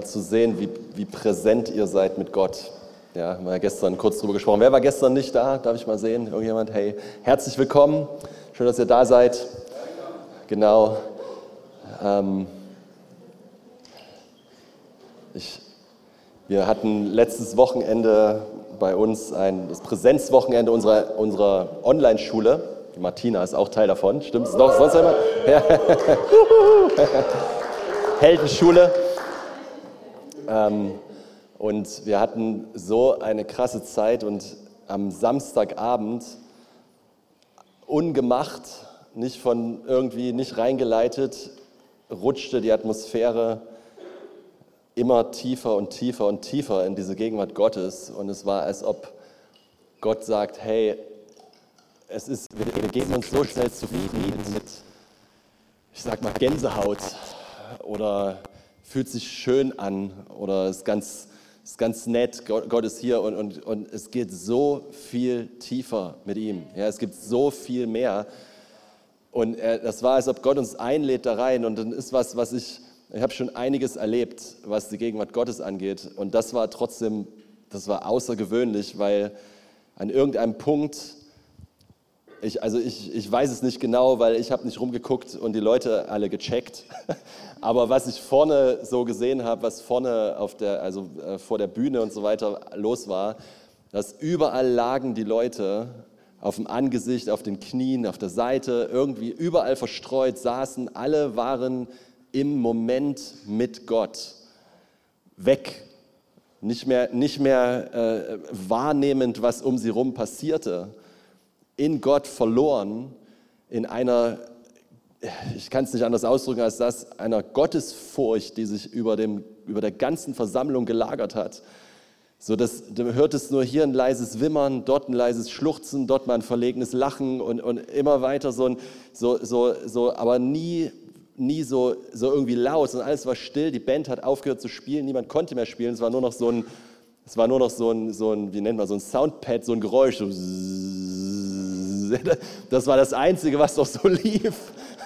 Hammer zu sehen, wie, wie präsent ihr seid mit Gott. Ja, haben wir ja gestern kurz drüber gesprochen. Wer war gestern nicht da? Darf ich mal sehen? Irgendjemand? Hey, herzlich willkommen. Schön, dass ihr da seid. Genau. Ähm, ich, wir hatten letztes Wochenende bei uns ein, das Präsenzwochenende unserer, unserer Online-Schule. Martina ist auch Teil davon. Stimmt es noch? Sonst jemand? Ja. Heldenschule. Ähm, und wir hatten so eine krasse Zeit und am Samstagabend ungemacht, nicht von irgendwie nicht reingeleitet, rutschte die Atmosphäre immer tiefer und tiefer und tiefer in diese Gegenwart Gottes. Und es war, als ob Gott sagt, hey, es ist, wir, geben uns so schnell zufrieden mit, ich sag mal, Gänsehaut oder fühlt sich schön an oder ist ganz, ist ganz nett, Gott, ist hier und, und, und es geht so viel tiefer mit ihm. Ja, es gibt so viel mehr. Und das war, als ob Gott uns einlädt da rein und dann ist was, was ich ich habe schon einiges erlebt, was die Gegenwart Gottes angeht. Und das war trotzdem, das war außergewöhnlich, weil an irgendeinem Punkt, ich, also ich, ich weiß es nicht genau, weil ich habe nicht rumgeguckt und die Leute alle gecheckt. Aber was ich vorne so gesehen habe, was vorne auf der, also äh, vor der Bühne und so weiter los war, dass überall lagen die Leute auf dem Angesicht, auf den Knien, auf der Seite, irgendwie überall verstreut saßen. Alle waren im Moment mit Gott. Weg. Nicht mehr, nicht mehr äh, wahrnehmend, was um sie herum passierte. In Gott verloren, in einer, ich kann es nicht anders ausdrücken als das, einer Gottesfurcht, die sich über, dem, über der ganzen Versammlung gelagert hat. So, dass, du hörtest nur hier ein leises Wimmern, dort ein leises Schluchzen, dort mal ein verlegenes Lachen und, und immer weiter so, ein, so, so, so, aber nie nie so, so irgendwie laut, sondern alles war still. Die Band hat aufgehört zu spielen, niemand konnte mehr spielen. Es war nur noch so ein, es war nur noch so ein, so ein wie nennt man, so ein Soundpad, so ein Geräusch. So das war das Einzige, was doch so lief,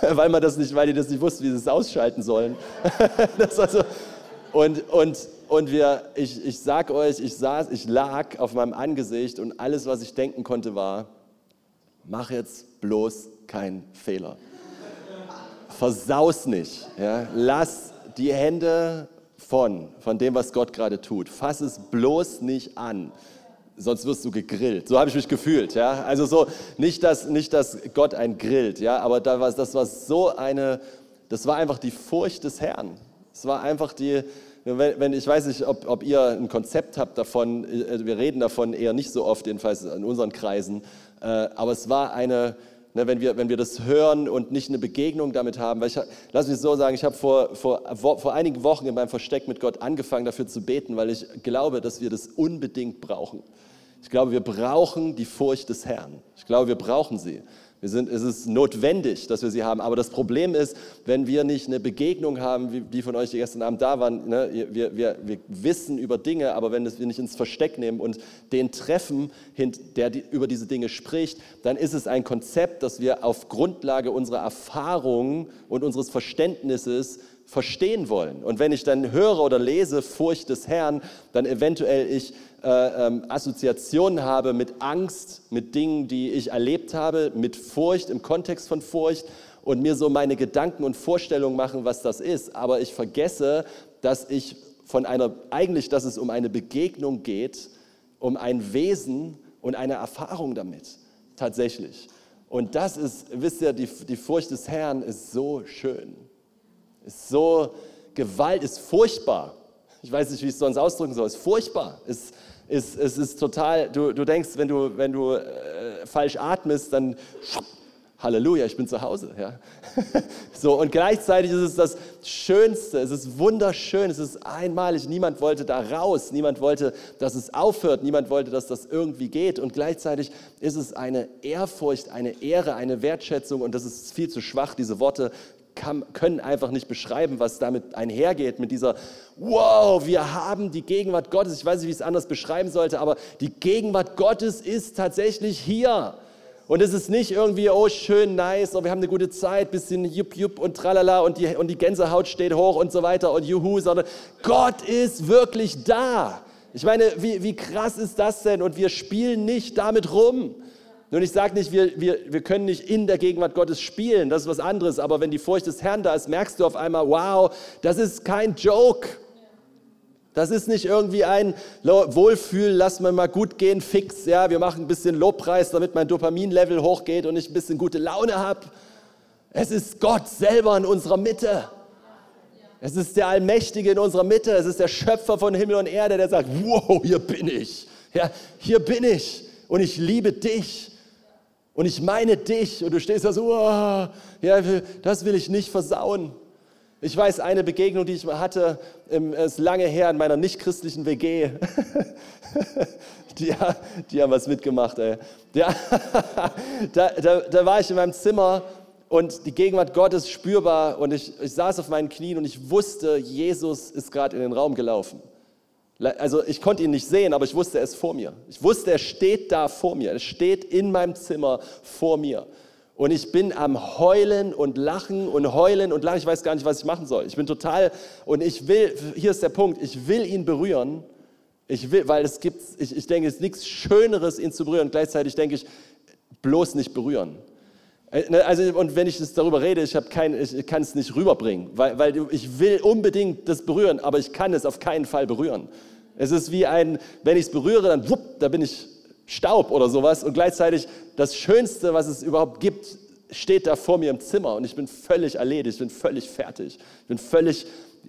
weil man das nicht, weil die das nicht wussten, wie sie es ausschalten sollen. Das war so, und, und, und wir, ich, ich sag euch, ich saß, ich lag auf meinem Angesicht und alles, was ich denken konnte, war, mach jetzt bloß keinen Fehler versaus nicht. Ja? Lass die Hände von, von dem, was Gott gerade tut. Fass es bloß nicht an, sonst wirst du gegrillt. So habe ich mich gefühlt. Ja? Also so, nicht dass, nicht, dass Gott ein grillt, ja? aber da war, das war so eine, das war einfach die Furcht des Herrn. Es war einfach die, wenn, wenn, ich weiß nicht, ob, ob, ihr ein Konzept habt davon, äh, wir reden davon eher nicht so oft, jedenfalls in unseren Kreisen, äh, aber es war eine, Ne, wenn, wir, wenn wir das hören und nicht eine Begegnung damit haben. Weil ich, lass mich so sagen, ich habe vor, vor, vor einigen Wochen in meinem Versteck mit Gott angefangen, dafür zu beten, weil ich glaube, dass wir das unbedingt brauchen. Ich glaube, wir brauchen die Furcht des Herrn. Ich glaube, wir brauchen sie. Wir sind, es ist notwendig, dass wir sie haben. Aber das Problem ist, wenn wir nicht eine Begegnung haben, wie die von euch, die gestern Abend da waren, ne, wir, wir, wir wissen über Dinge, aber wenn wir nicht ins Versteck nehmen und den treffen, der über diese Dinge spricht, dann ist es ein Konzept, das wir auf Grundlage unserer Erfahrungen und unseres Verständnisses verstehen wollen. Und wenn ich dann höre oder lese Furcht des Herrn, dann eventuell ich äh, ähm, Assoziationen habe mit Angst, mit Dingen, die ich erlebt habe, mit Furcht, im Kontext von Furcht und mir so meine Gedanken und Vorstellungen machen, was das ist. Aber ich vergesse, dass ich von einer, eigentlich, dass es um eine Begegnung geht, um ein Wesen und eine Erfahrung damit, tatsächlich. Und das ist, wisst ihr, die, die Furcht des Herrn ist so schön, ist so, Gewalt ist furchtbar. Ich weiß nicht, wie ich es sonst ausdrücken soll, ist furchtbar, ist ist, es ist total, du, du denkst, wenn du, wenn du äh, falsch atmest, dann Halleluja, ich bin zu Hause. Ja. so, und gleichzeitig ist es das Schönste, es ist wunderschön, es ist einmalig. Niemand wollte da raus, niemand wollte, dass es aufhört, niemand wollte, dass das irgendwie geht. Und gleichzeitig ist es eine Ehrfurcht, eine Ehre, eine Wertschätzung. Und das ist viel zu schwach, diese Worte kann, können einfach nicht beschreiben, was damit einhergeht, mit dieser, wow, wir haben die Gegenwart Gottes. Ich weiß nicht, wie ich es anders beschreiben sollte, aber die Gegenwart Gottes ist tatsächlich hier. Und es ist nicht irgendwie, oh, schön, nice, oh, wir haben eine gute Zeit, bisschen jupp, jupp und tralala und die, und die Gänsehaut steht hoch und so weiter und juhu, sondern Gott ist wirklich da. Ich meine, wie, wie krass ist das denn? Und wir spielen nicht damit rum. Nun, ich sage nicht, wir, wir, wir können nicht in der Gegenwart Gottes spielen, das ist was anderes, aber wenn die Furcht des Herrn da ist, merkst du auf einmal, wow, das ist kein Joke. Das ist nicht irgendwie ein Wohlfühl, lass mir mal gut gehen, fix. Ja, wir machen ein bisschen Lobpreis, damit mein Dopaminlevel hochgeht und ich ein bisschen gute Laune habe. Es ist Gott selber in unserer Mitte. Es ist der Allmächtige in unserer Mitte. Es ist der Schöpfer von Himmel und Erde, der sagt, wow, hier bin ich. Ja, hier bin ich und ich liebe dich. Und ich meine dich. Und du stehst da so, oh, ja, das will ich nicht versauen. Ich weiß eine Begegnung, die ich hatte, ist lange her in meiner nichtchristlichen WG. die, die haben was mitgemacht, ey. Ja, da, da, da war ich in meinem Zimmer und die Gegenwart Gottes spürbar und ich, ich saß auf meinen Knien und ich wusste, Jesus ist gerade in den Raum gelaufen. Also ich konnte ihn nicht sehen, aber ich wusste, er ist vor mir. Ich wusste, er steht da vor mir. Er steht in meinem Zimmer vor mir. Und ich bin am Heulen und Lachen und Heulen und Lachen. Ich weiß gar nicht, was ich machen soll. Ich bin total, und ich will, hier ist der Punkt, ich will ihn berühren. Ich will, weil es gibt, ich, ich denke, es ist nichts Schöneres, ihn zu berühren. Gleichzeitig denke ich, bloß nicht berühren. Äh, ne, also, und wenn ich darüber rede, ich, kein, ich kann es nicht rüberbringen, weil, weil ich will unbedingt das berühren, aber ich kann es auf keinen Fall berühren. Es ist wie ein, wenn ich es berühre, dann wupp, da bin ich Staub oder sowas und gleichzeitig das Schönste, was es überhaupt gibt, steht da vor mir im Zimmer und ich bin völlig erledigt, ich bin völlig fertig, ich bin völlig,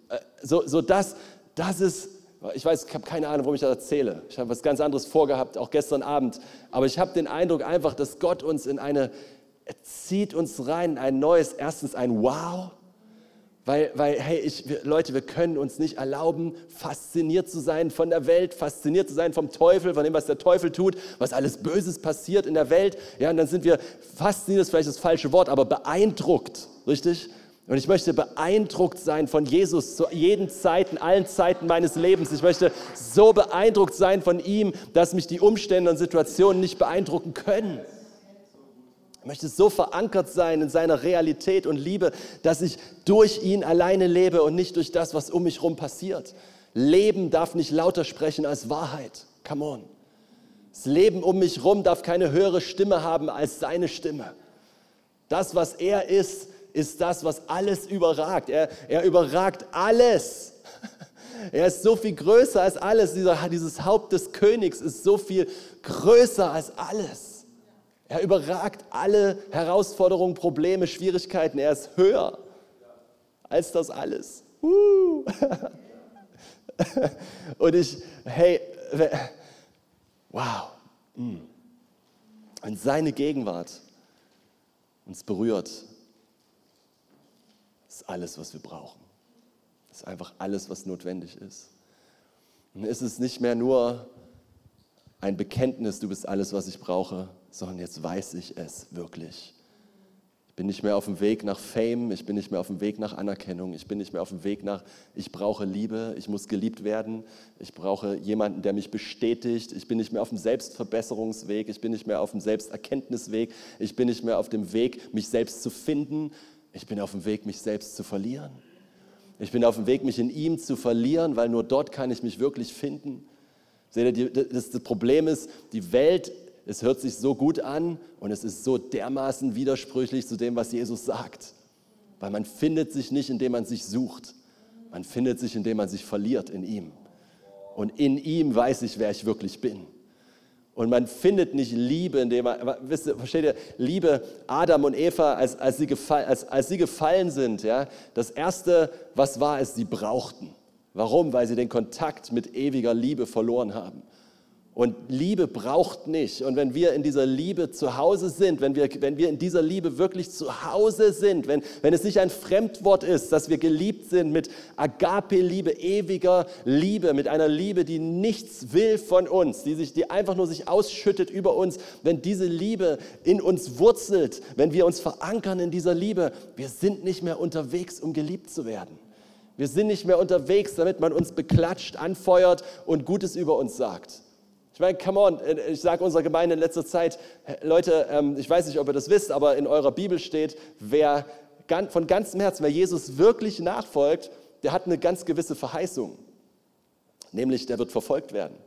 äh, so, so das, das ist, ich weiß, ich habe keine Ahnung, warum ich das erzähle. Ich habe was ganz anderes vorgehabt, auch gestern Abend, aber ich habe den Eindruck einfach, dass Gott uns in eine, er zieht uns rein in ein neues, erstens ein Wow, weil, weil hey, ich, Leute, wir können uns nicht erlauben, fasziniert zu sein von der Welt, fasziniert zu sein vom Teufel, von dem, was der Teufel tut, was alles Böses passiert in der Welt. Ja, und dann sind wir, fasziniert ist vielleicht das falsche Wort, aber beeindruckt, richtig? Und ich möchte beeindruckt sein von Jesus zu jeden Zeiten, allen Zeiten meines Lebens. Ich möchte so beeindruckt sein von ihm, dass mich die Umstände und Situationen nicht beeindrucken können. Ich möchte so verankert sein in seiner Realität und Liebe, dass ich durch ihn alleine lebe und nicht durch das, was um mich herum passiert. Leben darf nicht lauter sprechen als Wahrheit. Come on. Das Leben um mich herum darf keine höhere Stimme haben als seine Stimme. Das, was er ist, ist das, was alles überragt. Er, er überragt alles. Er ist so viel größer als alles. Dieser, dieses Haupt des Königs ist so viel größer als alles. Er überragt alle Herausforderungen, Probleme, Schwierigkeiten. Er ist höher als das alles. Und ich, hey, wow. Mm. Und seine Gegenwart uns berührt, ist alles, was wir brauchen. Ist einfach alles, was notwendig ist. Und ist es nicht mehr nur ein Bekenntnis, du bist alles, was ich brauche, sondern jetzt weiß ich es wirklich. Ich bin nicht mehr auf dem Weg nach Fame, ich bin nicht mehr auf dem Weg nach Anerkennung, ich bin nicht mehr auf dem Weg nach, ich brauche Liebe, ich muss geliebt werden, ich brauche jemanden, der mich bestätigt, ich bin nicht mehr auf dem Selbstverbesserungsweg, ich bin nicht mehr auf dem Selbsterkenntnisweg, ich bin nicht mehr auf dem Weg, mich selbst zu finden, ich bin auf dem Weg, mich selbst zu verlieren. Ich bin auf dem Weg, mich in ihm zu verlieren, weil nur dort kann ich mich wirklich finden. Seht ihr, das, Problem ist, die Welt es hört sich so gut an und es ist so dermaßen widersprüchlich zu dem, was Jesus sagt. Weil man findet sich nicht, indem man sich sucht. Man findet sich, indem man sich verliert in ihm. Und in ihm weiß ich, wer ich wirklich bin. Und man findet nicht Liebe, indem man, wisst ihr, versteht ihr, Liebe, Adam und Eva, als, als, sie, gefall, als, als sie gefallen sind, ja, das Erste, was war, ist, sie brauchten. Warum? Weil sie den Kontakt mit ewiger Liebe verloren haben. Und Liebe braucht nicht. Und wenn wir in dieser Liebe zu Hause sind, wenn wir, wenn wir in dieser Liebe wirklich zu Hause sind, wenn, wenn es nicht ein Fremdwort ist, dass wir geliebt sind mit Agape-Liebe, ewiger Liebe, mit einer Liebe, die nichts will von uns, die, sich, die einfach nur sich ausschüttet über uns, wenn diese Liebe in uns wurzelt, wenn wir uns verankern in dieser Liebe, wir sind nicht mehr unterwegs, um geliebt zu werden. Wir sind nicht mehr unterwegs, damit man uns beklatscht, anfeuert und Gutes über uns sagt Ich meine, come on, äh, ich sage unserer Gemeinde in letzter Zeit, Leute, ähm, ich weiß nicht, ob ihr das wisst, aber in eurer Bibel steht, wer von ganzem Herzen, wer Jesus wirklich nachfolgt, der hat eine ganz gewisse Verheißung, nämlich der wird verfolgt werden.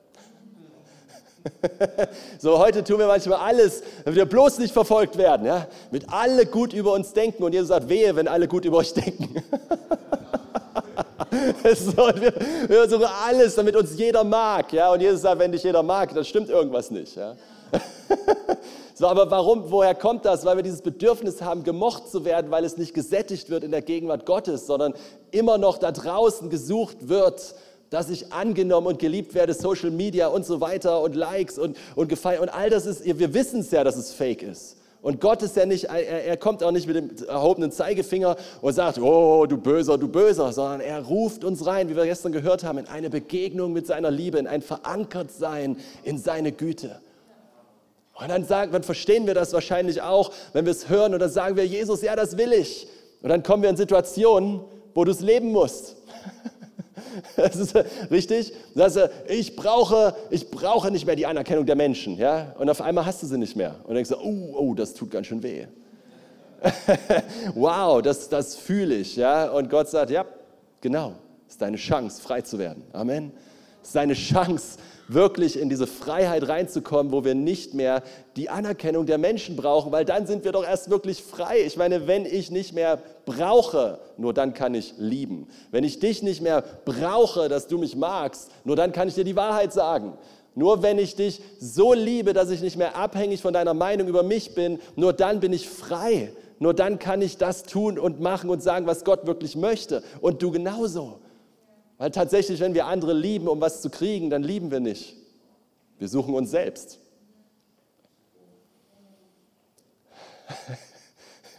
so, heute tun wir manchmal alles, damit wir bloß nicht verfolgt werden, ja? mit alle gut über uns denken und Jesus sagt, wehe, wenn alle gut über euch denken. so, wir, wir versuchen alles, damit uns jeder mag. Ja? Und Jesus sagt, wenn dich jeder mag, dann stimmt irgendwas nicht. Ja? so, aber warum, woher kommt das? Weil wir dieses Bedürfnis haben, gemocht zu werden, weil es nicht gesättigt wird in der Gegenwart Gottes, sondern immer noch da draußen gesucht wird, dass ich angenommen und geliebt werde, Social Media und so weiter und Likes und, und gefeiert. Und all das ist, wir wissen es ja, dass es fake ist. Und Gott ist ja nicht, er, er, kommt auch nicht mit dem erhobenen Zeigefinger und sagt, oh, du Böser, du Böser, sondern er ruft uns rein, wie wir gestern gehört haben, in eine Begegnung mit seiner Liebe, in ein Verankertsein in seine Güte. Und dann, sagen, dann verstehen wir das wahrscheinlich auch, wenn wir es hören und dann sagen wir, Jesus, ja, das will ich. Und dann kommen wir in Situationen, wo du es leben musst. Das ist richtig. Das ist, ich, brauche, ich brauche nicht mehr die Anerkennung der Menschen. Ja? Und auf einmal hast du sie nicht mehr. Und denkst du, oh, oh, das tut ganz schön weh. wow, das, das fühle ich. Ja? Und Gott sagt, ja, genau, ist deine Chance, frei zu werden. Amen. Ist deine Chance, wirklich in diese Freiheit reinzukommen, wo wir nicht mehr die Anerkennung der Menschen brauchen, weil dann sind wir doch erst wirklich frei. Ich meine, wenn ich nicht mehr brauche, nur dann kann ich lieben. Wenn ich dich nicht mehr brauche, dass du mich magst, nur dann kann ich dir die Wahrheit sagen. Nur wenn ich dich so liebe, dass ich nicht mehr abhängig von deiner Meinung über mich bin, nur dann bin ich frei. Nur dann kann ich das tun und machen und sagen, was Gott wirklich möchte. Und du genauso. Weil tatsächlich, wenn wir andere lieben, um was zu kriegen, dann lieben wir nicht. Wir suchen uns selbst.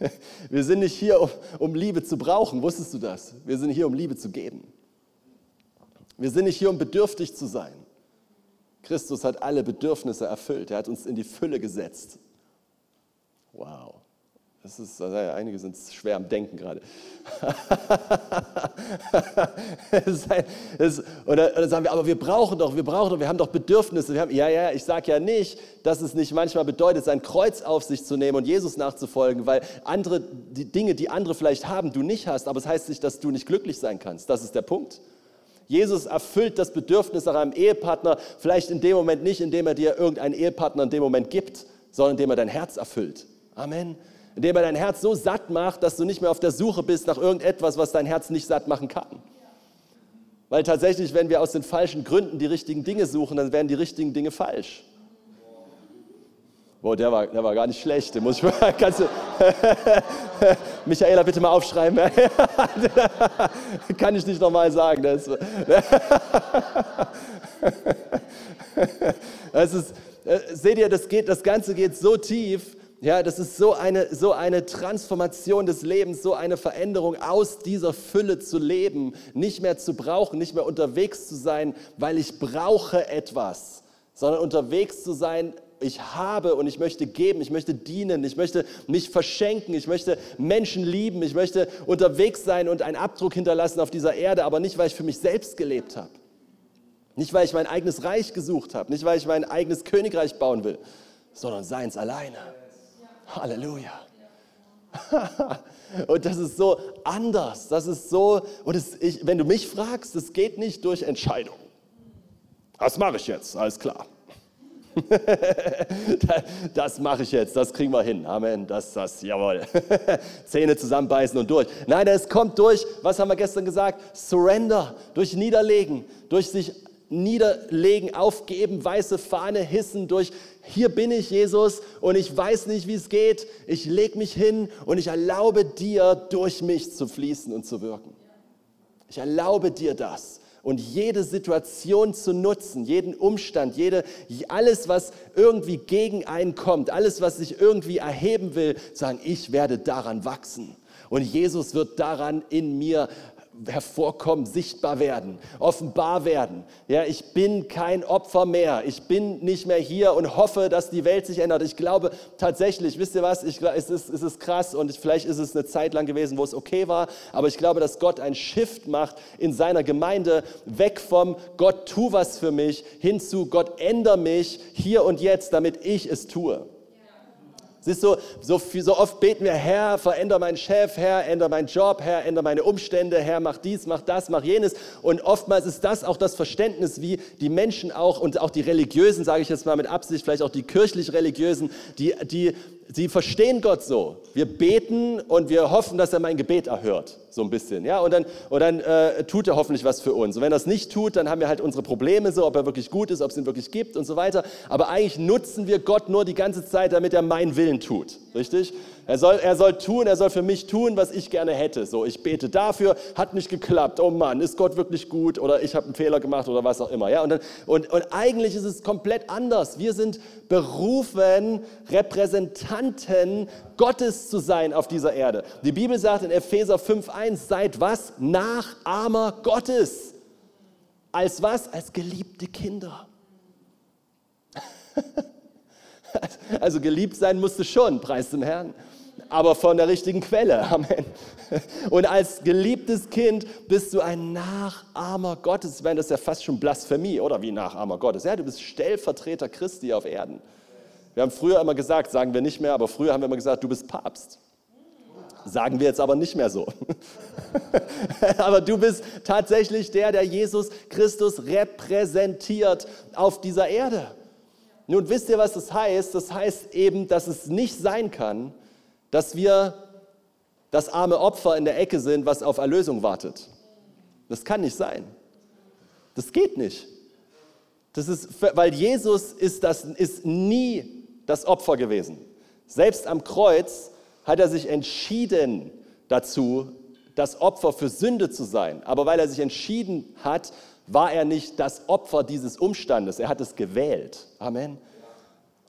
Wir sind nicht hier, um, Liebe zu brauchen, wusstest du das? Wir sind hier, um Liebe zu geben. Wir sind nicht hier, um bedürftig zu sein. Christus hat alle Bedürfnisse erfüllt. Er hat uns in die Fülle gesetzt. Wow. Das ist, also einige sind schwer am Denken gerade. dann sagen wir, aber wir brauchen doch, wir brauchen doch, wir haben doch Bedürfnisse. Haben, ja, ja, ich sage ja nicht, dass es nicht manchmal bedeutet, sein Kreuz auf sich zu nehmen und Jesus nachzufolgen, weil andere, die Dinge, die andere vielleicht haben, du nicht hast, aber es heißt nicht, dass du nicht glücklich sein kannst. Das ist der Punkt. Jesus erfüllt das Bedürfnis nach einem Ehepartner, vielleicht in dem Moment nicht, indem er dir irgendeinen Ehepartner in dem Moment gibt, sondern indem er dein Herz erfüllt. Amen indem er dein Herz so satt macht, dass du nicht mehr auf der Suche bist nach irgendetwas, was dein Herz nicht satt machen kann. Weil tatsächlich, wenn wir aus den falschen Gründen die richtigen Dinge suchen, dann werden die richtigen Dinge falsch. Boah, der war, der war gar nicht schlecht. Den muss ich mal, kannst du, Michaela, bitte mal aufschreiben. Kann ich nicht nochmal sagen. Das, das ist, äh, seht ihr, das, geht, das Ganze geht so tief, ja, das ist so eine, so eine Transformation des Lebens, so eine Veränderung, aus dieser Fülle zu leben, nicht mehr zu brauchen, nicht mehr unterwegs zu sein, weil ich brauche etwas, sondern unterwegs zu sein, ich habe und ich möchte geben, ich möchte dienen, ich möchte mich verschenken, ich möchte Menschen lieben, ich möchte unterwegs sein und einen Abdruck hinterlassen auf dieser Erde, aber nicht, weil ich für mich selbst gelebt habe. Nicht, weil ich mein eigenes Reich gesucht habe, nicht, weil ich mein eigenes Königreich bauen will, sondern seins alleine. Halleluja. und das ist so anders. Das ist so, und es, ich, wenn du mich fragst, es geht nicht durch Entscheidung. Was mache ich jetzt? Alles klar. das mache ich jetzt, das kriegen wir hin. Amen. Das, das, jawohl. Zähne zusammenbeißen und durch. Nein, es kommt durch, was haben wir gestern gesagt? Surrender, durch Niederlegen, durch sich niederlegen, aufgeben, weiße Fahne hissen durch, hier bin ich Jesus und ich weiß nicht, wie es geht. Ich lege mich hin und ich erlaube dir, durch mich zu fließen und zu wirken. Ich erlaube dir das und jede Situation zu nutzen, jeden Umstand, jede, alles, was irgendwie gegen einen kommt, alles, was sich irgendwie erheben will, sagen, ich werde daran wachsen. Und Jesus wird daran in mir hervorkommen, sichtbar werden, offenbar werden. Ja, ich bin kein Opfer mehr. Ich bin nicht mehr hier und hoffe, dass die Welt sich ändert. Ich glaube tatsächlich, wisst ihr was, ich, es, ist, es ist krass und vielleicht ist es eine Zeit lang gewesen, wo es okay war, aber ich glaube, dass Gott einen Shift macht in seiner Gemeinde, weg vom Gott, tu was für mich, hin zu Gott, ändere mich hier und jetzt, damit ich es tue. Siehst du, so, so oft beten wir, Herr, veränder meinen Chef, Herr, ändere meinen Job, Herr, ändere meine Umstände, Herr, mach dies, mach das, mach jenes. Und oftmals ist das auch das Verständnis, wie die Menschen auch und auch die Religiösen, sage ich jetzt mal mit Absicht, vielleicht auch die kirchlich-religiösen, die, die, sie verstehen Gott so. Wir beten und wir hoffen, dass er mein Gebet erhört so ein bisschen. Ja? Und dann, und dann äh, tut er hoffentlich was für uns. Und wenn er es nicht tut, dann haben wir halt unsere Probleme, so, ob er wirklich gut ist, ob es ihn wirklich gibt und so weiter. Aber eigentlich nutzen wir Gott nur die ganze Zeit, damit er meinen Willen tut. Richtig? Er soll, er soll tun, er soll für mich tun, was ich gerne hätte. So, ich bete dafür, hat nicht geklappt. Oh Mann, ist Gott wirklich gut? Oder ich habe einen Fehler gemacht oder was auch immer. Ja? Und, dann, und, und eigentlich ist es komplett anders. Wir sind berufen, Repräsentanten Gottes zu sein auf dieser Erde. Die Bibel sagt in Epheser 5.1, seid was? Nachahmer Gottes. Als was? Als geliebte Kinder. Also geliebt sein musst du schon, preis dem Herrn. Aber von der richtigen Quelle. Amen. Und als geliebtes Kind bist du ein Nachahmer Gottes. Ich meine, das ist ja fast schon Blasphemie, oder wie Nachahmer Gottes. Ja, du bist Stellvertreter Christi auf Erden. Wir haben früher immer gesagt, sagen wir nicht mehr, aber früher haben wir immer gesagt, du bist Papst. Sagen wir jetzt aber nicht mehr so. aber du bist tatsächlich der, der Jesus Christus repräsentiert auf dieser Erde. Nun wisst ihr, was das heißt? Das heißt eben, dass es nicht sein kann, dass wir das arme Opfer in der Ecke sind, was auf Erlösung wartet. Das kann nicht sein. Das geht nicht. Das ist, weil Jesus ist, das, ist nie das Opfer gewesen. Selbst am Kreuz hat er sich entschieden dazu, das Opfer für Sünde zu sein. Aber weil er sich entschieden hat, war er nicht das Opfer dieses Umstandes. Er hat es gewählt. Amen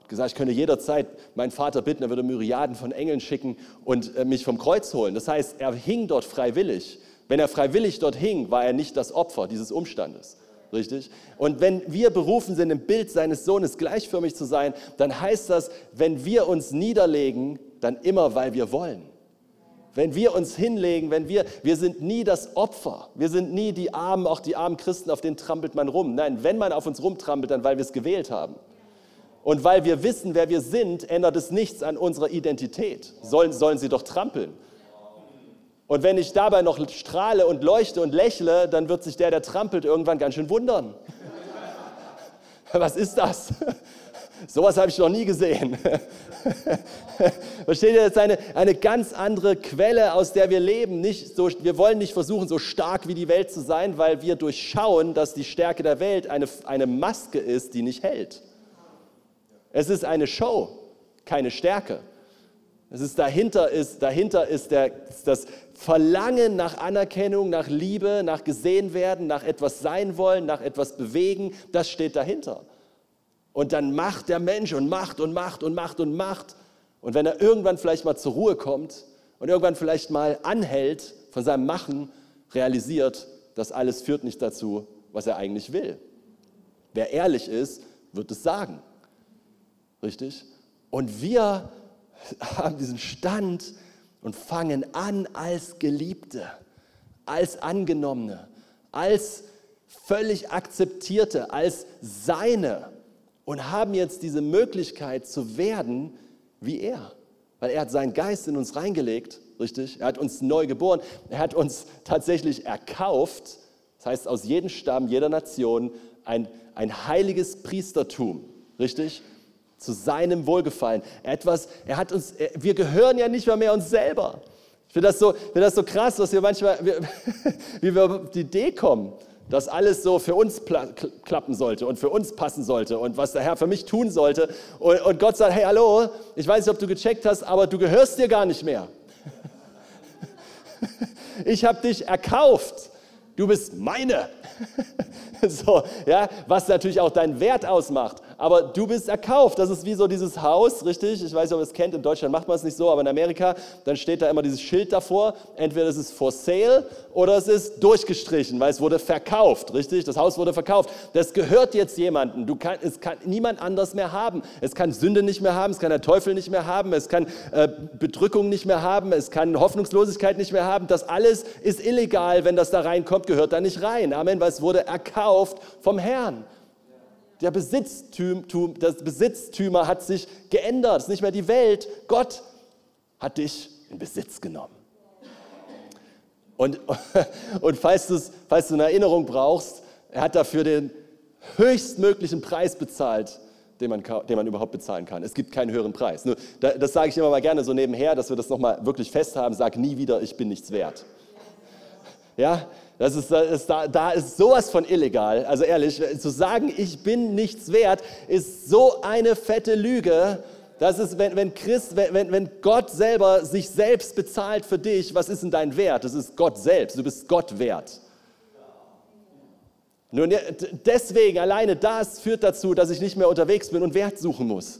gesagt, ich könnte jederzeit meinen Vater bitten, er würde Myriaden von Engeln schicken und äh, mich vom Kreuz holen. Das heißt, er hing dort freiwillig. Wenn er freiwillig dort hing, war er nicht das Opfer dieses Umstandes. Richtig? Und wenn wir berufen sind, im Bild seines Sohnes gleichförmig zu sein, dann heißt das, wenn wir uns niederlegen, dann immer, weil wir wollen. Wenn wir uns hinlegen, wenn wir, wir sind nie das Opfer. Wir sind nie die Armen, auch die armen Christen, auf denen trampelt man rum. Nein, wenn man auf uns rumtrampelt, dann weil wir es gewählt haben. Und weil wir wissen, wer wir sind, ändert es nichts an unserer Identität. Sollen, sollen sie doch trampeln. Und wenn ich dabei noch strahle und leuchte und lächle, dann wird sich der, der trampelt, irgendwann ganz schön wundern. Was ist das? Sowas habe ich noch nie gesehen. Versteht ihr, das ist eine, eine ganz andere Quelle, aus der wir leben. Nicht so, wir wollen nicht versuchen, so stark wie die Welt zu sein, weil wir durchschauen, dass die Stärke der Welt eine, eine Maske ist, die nicht hält. Es ist eine Show, keine Stärke. Es ist dahinter ist, dahinter ist der, das Verlangen nach Anerkennung, nach Liebe, nach gesehen werden, nach etwas sein wollen, nach etwas bewegen. Das steht dahinter. Und dann macht der Mensch und macht und macht und macht und macht. Und wenn er irgendwann vielleicht mal zur Ruhe kommt und irgendwann vielleicht mal anhält von seinem Machen, realisiert, das alles führt nicht dazu, was er eigentlich will. Wer ehrlich ist, wird es sagen. Richtig? Und wir haben diesen Stand und fangen an als Geliebte, als Angenommene, als völlig Akzeptierte, als Seine und haben jetzt diese Möglichkeit zu werden wie er. Weil er hat seinen Geist in uns reingelegt, richtig? Er hat uns neu geboren. Er hat uns tatsächlich erkauft. Das heißt, aus jedem Stamm, jeder Nation ein, ein heiliges Priestertum, richtig? Zu seinem Wohlgefallen. Etwas, er hat uns, wir gehören ja nicht mehr, mehr uns selber. Ich finde das, so, find das so krass, dass wir manchmal, wie wir auf die Idee kommen, dass alles so für uns klappen sollte und für uns passen sollte und was der Herr für mich tun sollte. Und, und Gott sagt, hey, hallo, ich weiß nicht, ob du gecheckt hast, aber du gehörst dir gar nicht mehr. Ich habe dich erkauft. Du bist meine. So, ja, was natürlich auch deinen Wert ausmacht. Aber du bist erkauft. Das ist wie so dieses Haus, richtig? Ich weiß nicht, ob ihr es kennt, in Deutschland macht man es nicht so, aber in Amerika, dann steht da immer dieses Schild davor, entweder es ist for sale oder es ist durchgestrichen, weil es wurde verkauft, richtig? Das Haus wurde verkauft. Das gehört jetzt jemandem. Du kann, es kann niemand anders mehr haben. Es kann Sünde nicht mehr haben, es kann der Teufel nicht mehr haben, es kann äh, Bedrückung nicht mehr haben, es kann Hoffnungslosigkeit nicht mehr haben. Das alles ist illegal, wenn das da reinkommt, gehört da nicht rein. Amen, weil es wurde erkauft vom Herrn. Der Besitztum, das Besitztümer hat sich geändert. Es ist nicht mehr die Welt. Gott hat dich in Besitz genommen. Und, und falls, falls du eine Erinnerung brauchst, er hat dafür den höchstmöglichen Preis bezahlt, den man, den man überhaupt bezahlen kann. Es gibt keinen höheren Preis. Nur, das sage ich immer mal gerne so nebenher, dass wir das nochmal wirklich festhaben. Sag nie wieder, ich bin nichts wert. Ja, das ist, das ist, da, da ist sowas von illegal. Also ehrlich, zu sagen, ich bin nichts wert, ist so eine fette Lüge. Das ist, wenn, wenn, Christ, wenn, wenn Gott selber sich selbst bezahlt für dich, was ist denn dein Wert? Das ist Gott selbst. Du bist Gott wert. Nun, deswegen, alleine das führt dazu, dass ich nicht mehr unterwegs bin und Wert suchen muss.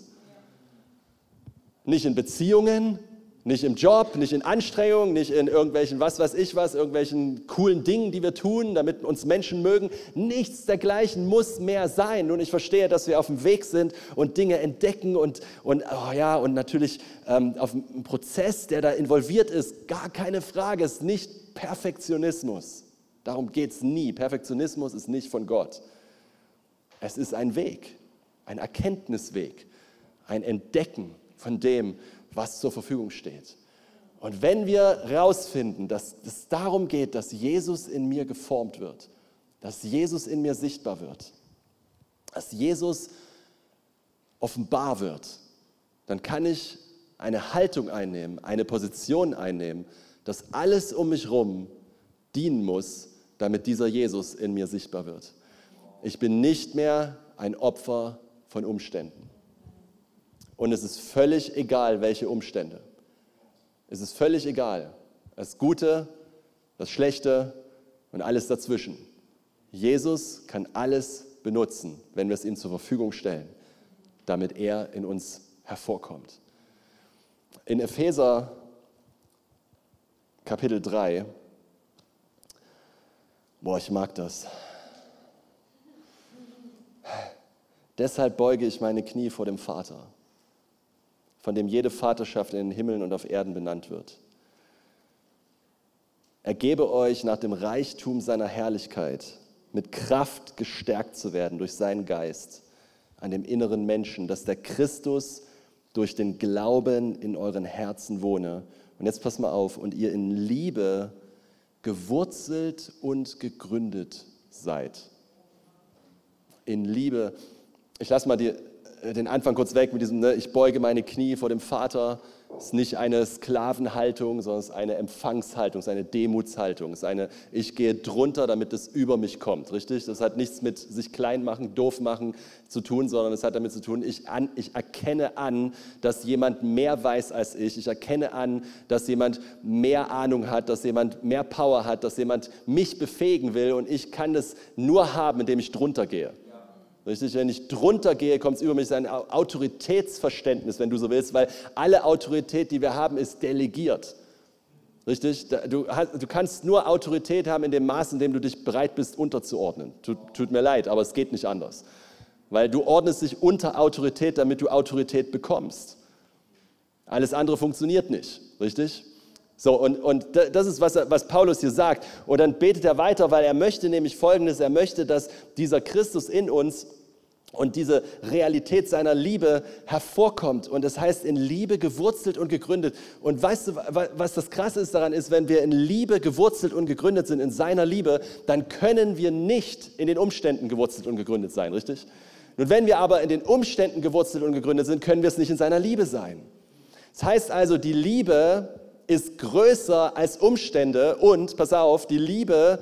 Nicht in Beziehungen, nicht im Job, nicht in Anstrengungen, nicht in irgendwelchen, was weiß ich was, irgendwelchen coolen Dingen, die wir tun, damit uns Menschen mögen. Nichts dergleichen muss mehr sein. Nun, ich verstehe, dass wir auf dem Weg sind und Dinge entdecken und, und, oh ja, und natürlich ähm, auf einem Prozess, der da involviert ist, gar keine Frage, ist nicht Perfektionismus. Darum geht es nie. Perfektionismus ist nicht von Gott. Es ist ein Weg, ein Erkenntnisweg, ein Entdecken von dem, was zur Verfügung steht. Und wenn wir herausfinden, dass es darum geht, dass Jesus in mir geformt wird, dass Jesus in mir sichtbar wird, dass Jesus offenbar wird, dann kann ich eine Haltung einnehmen, eine Position einnehmen, dass alles um mich herum dienen muss, damit dieser Jesus in mir sichtbar wird. Ich bin nicht mehr ein Opfer von Umständen. Und es ist völlig egal, welche Umstände. Es ist völlig egal. Das Gute, das Schlechte und alles dazwischen. Jesus kann alles benutzen, wenn wir es ihm zur Verfügung stellen, damit er in uns hervorkommt. In Epheser Kapitel 3, boah, ich mag das. Deshalb beuge ich meine Knie vor dem Vater von dem jede Vaterschaft in den Himmeln und auf Erden benannt wird. Er gebe euch nach dem Reichtum seiner Herrlichkeit mit Kraft gestärkt zu werden durch seinen Geist an dem inneren Menschen, dass der Christus durch den Glauben in euren Herzen wohne. Und jetzt pass mal auf, und ihr in Liebe gewurzelt und gegründet seid. In Liebe. Ich lasse mal die den Anfang kurz weg mit diesem, ne, ich beuge meine Knie vor dem Vater. Es ist nicht eine Sklavenhaltung, sondern es ist eine Empfangshaltung, es ist eine Demutshaltung. Es ist eine, ich gehe drunter, damit es über mich kommt, richtig? Das hat nichts mit sich klein machen, doof machen zu tun, sondern es hat damit zu tun, ich, an, ich erkenne an, dass jemand mehr weiß als ich. Ich erkenne an, dass jemand mehr Ahnung hat, dass jemand mehr Power hat, dass jemand mich befähigen will und ich kann das nur haben, indem ich drunter gehe. Richtig, wenn ich drunter gehe, kommt es über mich ein Autoritätsverständnis, wenn du so willst, weil alle Autorität, die wir haben, ist delegiert. Richtig? Du, du, kannst nur Autorität haben in dem Maß, in dem du dich bereit bist, unterzuordnen. Tut, tut mir leid, aber es geht nicht anders. Weil du ordnest dich unter Autorität, damit du Autorität bekommst. Alles andere funktioniert nicht. Richtig? So, und, und das ist, was, was Paulus hier sagt. Und dann betet er weiter, weil er möchte nämlich Folgendes, er möchte, dass dieser Christus in uns und diese Realität seiner Liebe hervorkommt. Und das heißt, in Liebe gewurzelt und gegründet. Und weißt du, was das Krasse ist daran ist, wenn wir in Liebe gewurzelt und gegründet sind, in seiner Liebe, dann können wir nicht in den Umständen gewurzelt und gegründet sein, richtig? Und wenn wir aber in den Umständen gewurzelt und gegründet sind, können wir es nicht in seiner Liebe sein. Das heißt also, die Liebe ist größer als Umstände und, pass auf, die Liebe,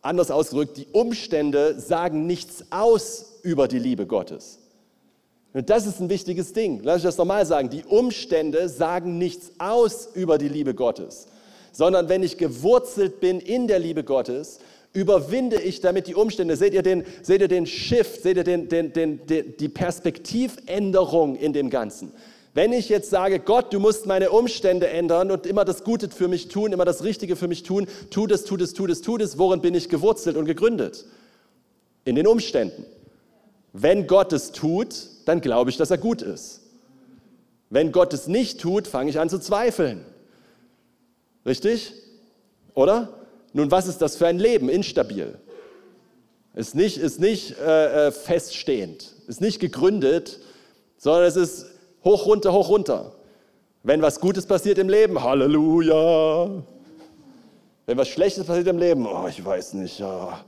anders ausgedrückt, die Umstände sagen nichts aus über die Liebe Gottes. Und das ist ein wichtiges Ding. Lass ich das nochmal sagen. Die Umstände sagen nichts aus über die Liebe Gottes, sondern wenn ich gewurzelt bin in der Liebe Gottes, überwinde ich damit die Umstände? Seht ihr den, seht ihr den Shift, seht ihr den, den, den, die Perspektivänderung in dem Ganzen? Wenn ich jetzt sage, Gott, du musst meine Umstände ändern und immer das Gute für mich tun, immer das Richtige für mich tun, tu das, tu das, tu das, tu das, worin bin ich gewurzelt und gegründet? In den Umständen. Wenn Gott es tut, dann glaube ich, dass er gut ist. Wenn Gott es nicht tut, fange ich an zu zweifeln. Richtig? Oder? Nun, was ist das für ein Leben? Instabil. Ist nicht, ist nicht äh, äh, feststehend, ist nicht gegründet, sondern es ist hoch, runter, hoch, runter. Wenn was Gutes passiert im Leben, Halleluja. Wenn was Schlechtes passiert im Leben, oh, ich weiß nicht, ja,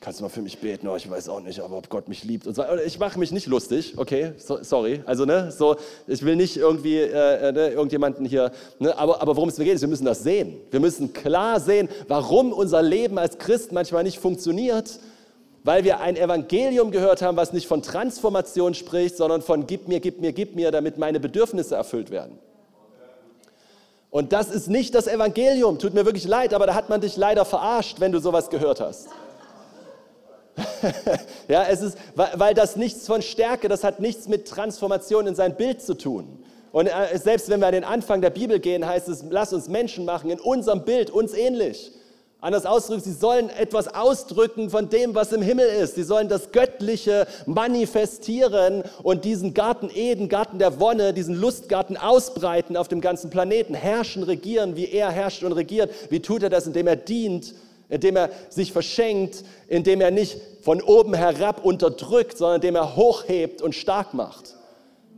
kannst du mal für mich beten? Oh, ich weiß auch nicht, aber ob Gott mich liebt. Und so. Ich mache mich nicht lustig, okay, so, sorry. Also, ne, so, ich will nicht irgendwie äh, äh, ne, irgendjemanden hier, ne, aber, aber worum es mir geht, ist, wir müssen das sehen. Wir müssen klar sehen, warum unser Leben als Christ manchmal nicht funktioniert, weil wir ein Evangelium gehört haben, was nicht von Transformation spricht, sondern von gib mir, gib mir, gib mir, damit meine Bedürfnisse erfüllt werden. Und das ist nicht das Evangelium. Tut mir wirklich leid, aber da hat man dich leider verarscht, wenn du sowas gehört hast. ja, es ist, weil das nichts von Stärke, das hat nichts mit Transformation in sein Bild zu tun. Und äh, selbst wenn wir an den Anfang der Bibel gehen, heißt es, lass uns Menschen machen in unserem Bild, uns ähnlich. Anders ausgedrückt, sie sollen etwas ausdrücken von dem, was im Himmel ist. Sie sollen das Göttliche manifestieren und diesen Garten Eden, Garten der Wonne, diesen Lustgarten ausbreiten auf dem ganzen Planeten, herrschen, regieren, wie er herrscht und regiert. Wie tut er das? Indem er dient indem er sich verschenkt, indem er nicht von oben herab unterdrückt, sondern indem er hochhebt und stark macht.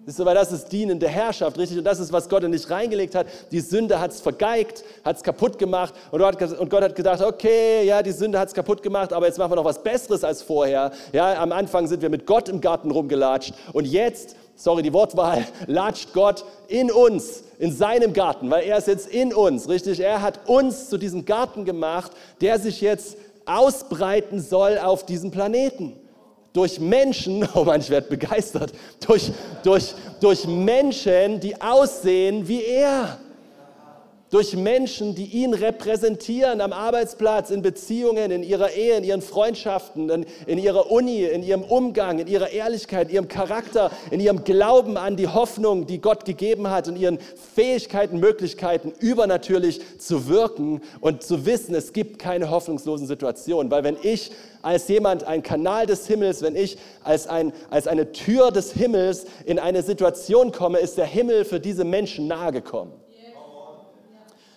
Siehst du, weil das ist dienende Herrschaft, richtig? Und das ist, was Gott in dich reingelegt hat. Die Sünde hat es vergeigt, hat es kaputt gemacht. Und Gott hat gedacht, okay, ja, die Sünde hat es kaputt gemacht, aber jetzt machen wir noch was Besseres als vorher. Ja, am Anfang sind wir mit Gott im Garten rumgelatscht. Und jetzt sorry die Wortwahl, latscht Gott in uns, in seinem Garten, weil er ist jetzt in uns, richtig? Er hat uns zu diesem Garten gemacht, der sich jetzt ausbreiten soll auf diesem Planeten. Durch Menschen, oh Mann, ich werde begeistert, durch, durch, durch Menschen, die aussehen wie er durch Menschen, die ihn repräsentieren am Arbeitsplatz, in Beziehungen, in ihrer Ehe, in ihren Freundschaften, in, in, ihrer Uni, in ihrem Umgang, in ihrer Ehrlichkeit, in ihrem Charakter, in ihrem Glauben an die Hoffnung, die Gott gegeben hat, in ihren Fähigkeiten, Möglichkeiten, übernatürlich zu wirken und zu wissen, es gibt keine hoffnungslosen Situationen. Weil wenn ich als jemand, ein Kanal des Himmels, wenn ich als, ein, als eine Tür des Himmels in eine Situation komme, ist der Himmel für diese Menschen nahegekommen.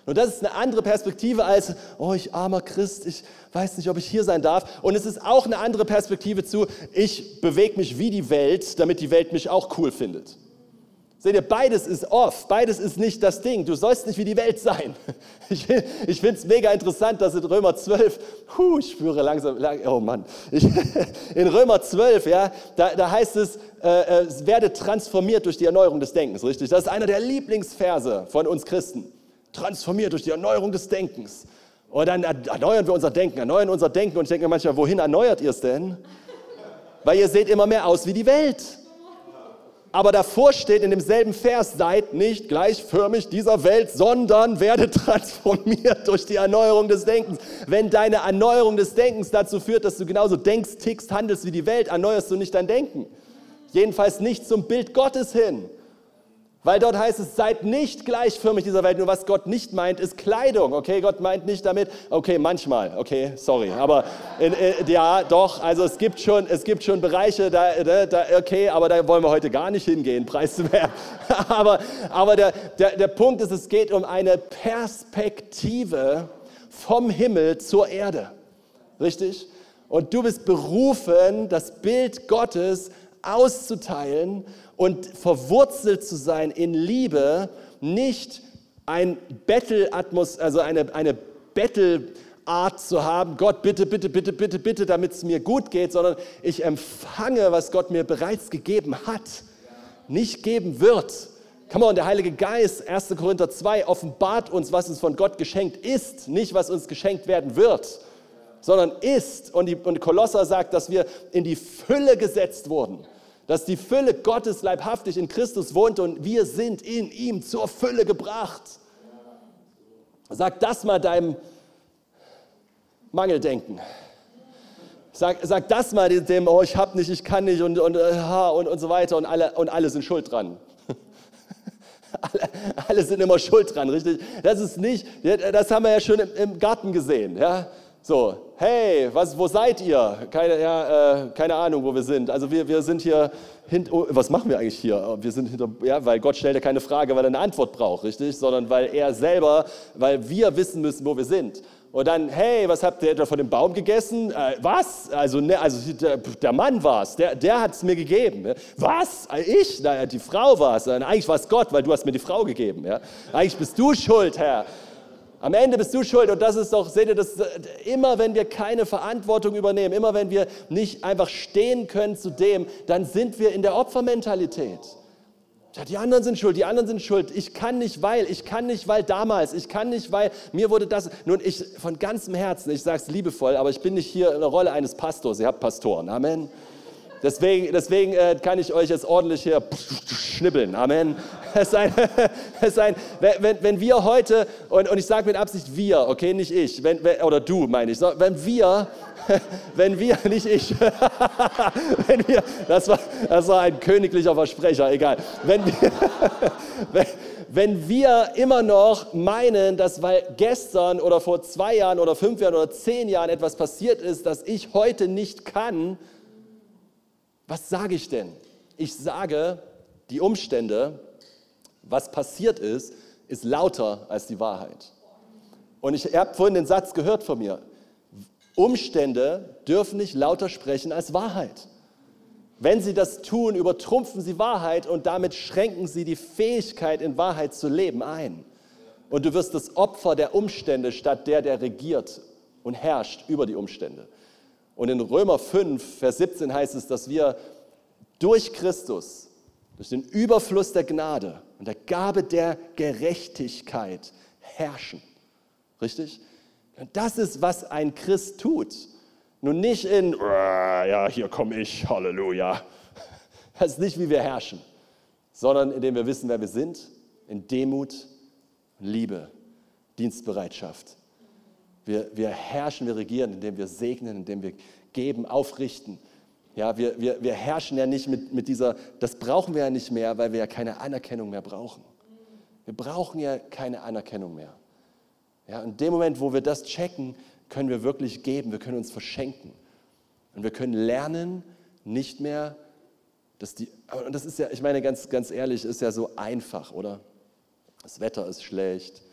Und das ist eine andere Perspektive als, oh, ich armer Christ, ich weiß nicht, ob ich hier sein darf. Und es ist auch eine andere Perspektive zu, ich bewege mich wie die Welt, damit die Welt mich auch cool findet. Seht ihr, beides ist off, beides ist nicht das Ding. Du sollst nicht wie die Welt sein. Ich, ich finde es mega interessant, dass in Römer 12, hu, ich spüre langsam, oh Mann, ich, in Römer 12, ja, da, da heißt es, äh, es werde transformiert durch die Erneuerung des Denkens, richtig? Das ist einer der Lieblingsverse von uns Christen transformiert durch die Erneuerung des Denkens. Und dann erneuern wir unser Denken, erneuern unser Denken. Und ich denke mir manchmal, wohin erneuert ihr es denn? Weil ihr seht immer mehr aus wie die Welt. Aber davor steht in demselben Vers, seid nicht gleichförmig dieser Welt, sondern werdet transformiert durch die Erneuerung des Denkens. Wenn deine Erneuerung des Denkens dazu führt, dass du genauso denkst, tickst, handelst wie die Welt, erneuerst du nicht dein Denken. Jedenfalls nicht zum Bild Gottes hin. Weil dort heißt es, seid nicht gleichförmig dieser Welt. Nur was Gott nicht meint, ist Kleidung. Okay, Gott meint nicht damit, okay, manchmal, okay, sorry. Aber in, in, ja, doch, also es gibt schon, es gibt schon Bereiche, da, da, okay, aber da wollen wir heute gar nicht hingehen, preiszuwerten. aber aber der, der, der Punkt ist, es geht um eine Perspektive vom Himmel zur Erde. Richtig? Und du bist berufen, das Bild Gottes auszuteilen und verwurzelt zu sein in Liebe, nicht ein Bettelatmos, also eine, eine Bettelart zu haben, Gott, bitte, bitte, bitte, bitte, bitte, damit es mir gut geht, sondern ich empfange, was Gott mir bereits gegeben hat, nicht geben wird. Come on, der Heilige Geist, 1. Korinther 2, offenbart uns, was uns von Gott geschenkt ist, nicht was uns geschenkt werden wird, sondern ist. Und, die, und Kolosser sagt, dass wir in die Fülle gesetzt wurden dass die Fülle Gottes leibhaftig in Christus wohnt und wir sind in ihm zur Fülle gebracht. Sag das mal deinem Mangeldenken. Sag, sag das mal dem, oh, ich hab nicht, ich kann nicht und, und, äh, und, und so weiter und alle, und alle sind schuld dran. alle, alle sind immer schuld dran, richtig? Das ist nicht, das haben wir ja schon im, im Garten gesehen. Ja? So, hey, was, wo seid ihr? Keine, ja, äh, keine Ahnung, wo wir sind. Also wir, wir sind hier, hint, oh, was machen wir eigentlich hier? Wir sind hinter, ja, weil Gott stellt ja keine Frage, weil er eine Antwort braucht, richtig? Sondern weil er selber, weil wir wissen müssen, wo wir sind. Und dann, hey, was habt ihr etwa von dem Baum gegessen? Äh, was? Also, ne, also der, der Mann war es, der, der hat es mir gegeben. Was? Äh, ich? Na, die Frau war es. Eigentlich war es Gott, weil du hast mir die Frau gegeben. Ja? Eigentlich bist du schuld, Herr. Am Ende bist du schuld und das ist doch, seht ihr, das, immer wenn wir keine Verantwortung übernehmen, immer wenn wir nicht einfach stehen können zu dem, dann sind wir in der Opfermentalität. Ja, die anderen sind schuld, die anderen sind schuld. Ich kann nicht, weil, ich kann nicht, weil damals, ich kann nicht, weil mir wurde das. Nun, ich von ganzem Herzen, ich sage es liebevoll, aber ich bin nicht hier in der Rolle eines Pastors. Ihr habt Pastoren. Amen. Deswegen, deswegen äh, kann ich euch jetzt ordentlich hier schnippeln. Amen. Es ein, es ein, wenn, wenn wir heute, und, und ich sage mit Absicht wir, okay, nicht ich, wenn, wenn, oder du meine ich, wenn wir wenn wir, nicht ich, wenn wir, das war, das war ein königlicher Versprecher, egal. Wenn wir, wenn, wenn wir immer noch meinen, dass weil gestern oder vor zwei Jahren oder fünf Jahren oder zehn Jahren etwas passiert ist, das ich heute nicht kann, was sage ich denn? Ich sage, die Umstände, was passiert ist, ist lauter als die Wahrheit. Und ich habe vorhin den Satz gehört von mir. Umstände dürfen nicht lauter sprechen als Wahrheit. Wenn sie das tun, übertrumpfen sie Wahrheit und damit schränken sie die Fähigkeit, in Wahrheit zu leben, ein. Und du wirst das Opfer der Umstände statt der, der regiert und herrscht über die Umstände. Und in Römer 5, Vers 17 heißt es, dass wir durch Christus, durch den Überfluss der Gnade und der Gabe der Gerechtigkeit herrschen. Richtig? Und das ist, was ein Christ tut. Nun nicht in, ja, hier komme ich, Halleluja. Das ist nicht, wie wir herrschen, sondern indem wir wissen, wer wir sind, in Demut, Liebe, Dienstbereitschaft. Wir, wir herrschen, wir regieren, indem wir segnen, indem wir geben, aufrichten. Ja, wir, wir, wir herrschen ja nicht mit, mit dieser, das brauchen wir ja nicht mehr, weil wir ja keine Anerkennung mehr brauchen. Wir brauchen ja keine Anerkennung mehr. Ja, in dem Moment, wo wir das checken, können wir wirklich geben, wir können uns verschenken. Und wir können lernen, nicht mehr, dass die, und das ist ja, ich meine ganz, ganz ehrlich, ist ja so einfach, oder? Das Wetter ist schlecht,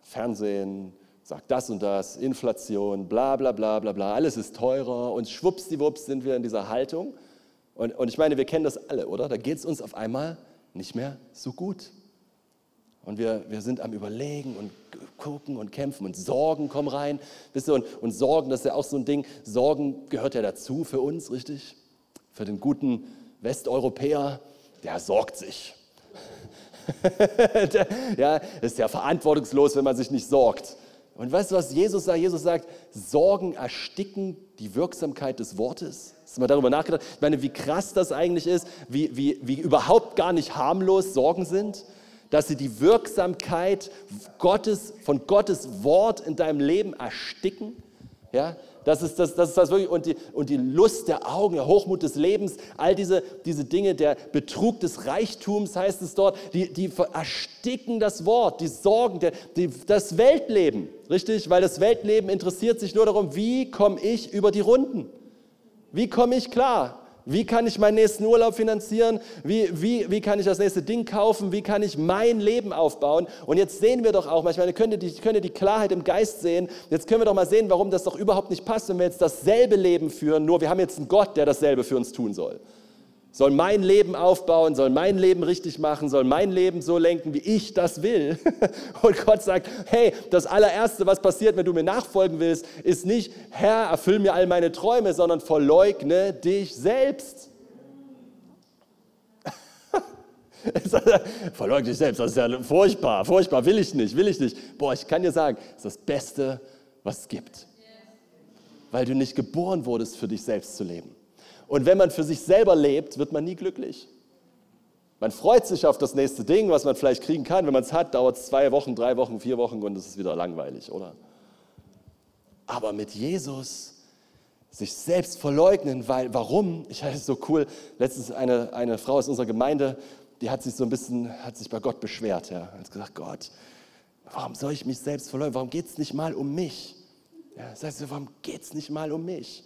Fernsehen sagt das und das, Inflation, bla bla bla bla bla, alles ist teurer und schwuppsdiwupps sind wir in dieser Haltung. Und, und ich meine, wir kennen das alle, oder? Da geht es uns auf einmal nicht mehr so gut. Und wir, wir sind am Überlegen und gucken und kämpfen und Sorgen kommen rein. Wisst ihr, und, und Sorgen, das ist ja auch so ein Ding. Sorgen gehört ja dazu für uns, richtig? Für den guten Westeuropäer, der sorgt sich. ja, ist ja verantwortungslos, wenn man sich nicht sorgt. Und weißt du, was Jesus sagt? Jesus sagt, Sorgen ersticken die Wirksamkeit des Wortes. Hast du mal darüber nachgedacht? Ich meine, wie krass das eigentlich ist, wie, wie, wie überhaupt gar nicht harmlos Sorgen sind dass sie die Wirksamkeit Gottes, von Gottes Wort in deinem Leben ersticken. Ja, das ist das, das ist das wirklich, und die, und die Lust der Augen, der Hochmut des Lebens, all diese, diese Dinge, der Betrug des Reichtums heißt es dort, die, die ersticken das Wort, die Sorgen, der, die, das Weltleben, richtig? Weil das Weltleben interessiert sich nur darum, wie komme ich über die Runden? Wie komme ich klar? Wie kann ich meinen nächsten Urlaub finanzieren? Wie, wie, wie kann ich das nächste Ding kaufen? Wie kann ich mein Leben aufbauen? Und jetzt sehen wir doch auch manchmal, ihr könnt, die, könnt ihr die Klarheit im Geist sehen. Jetzt können wir doch mal sehen, warum das doch überhaupt nicht passt, wenn wir jetzt dasselbe Leben führen, nur wir haben jetzt einen Gott, der dasselbe für uns tun soll soll mein Leben aufbauen, soll mein Leben richtig machen, soll mein Leben so lenken, wie ich das will. Und Gott sagt, hey, das allererste, was passiert, wenn du mir nachfolgen willst, ist nicht, Herr, erfüll mir all meine Träume, sondern verleugne dich selbst. verleugne dich selbst, das ist ja furchtbar, furchtbar, will ich nicht, will ich nicht. Boah, ich kann dir sagen, das ist das Beste, was es gibt. Weil du nicht geboren wurdest, für dich selbst zu leben. Und wenn man für sich selber lebt, wird man nie glücklich. Man freut sich auf das nächste Ding, was man vielleicht kriegen kann. Wenn man es hat, dauert es zwei Wochen, drei Wochen, vier Wochen und es ist wieder langweilig, oder? Aber mit Jesus, sich selbst verleugnen, weil, warum? Ich hatte es so cool, letztens eine, eine Frau aus unserer Gemeinde, die hat sich so ein bisschen, hat sich bei Gott beschwert, ja, hat gesagt, Gott, warum soll ich mich selbst verleugnen? Warum geht es nicht mal um mich? Ja, das heißt, warum geht es nicht mal um mich?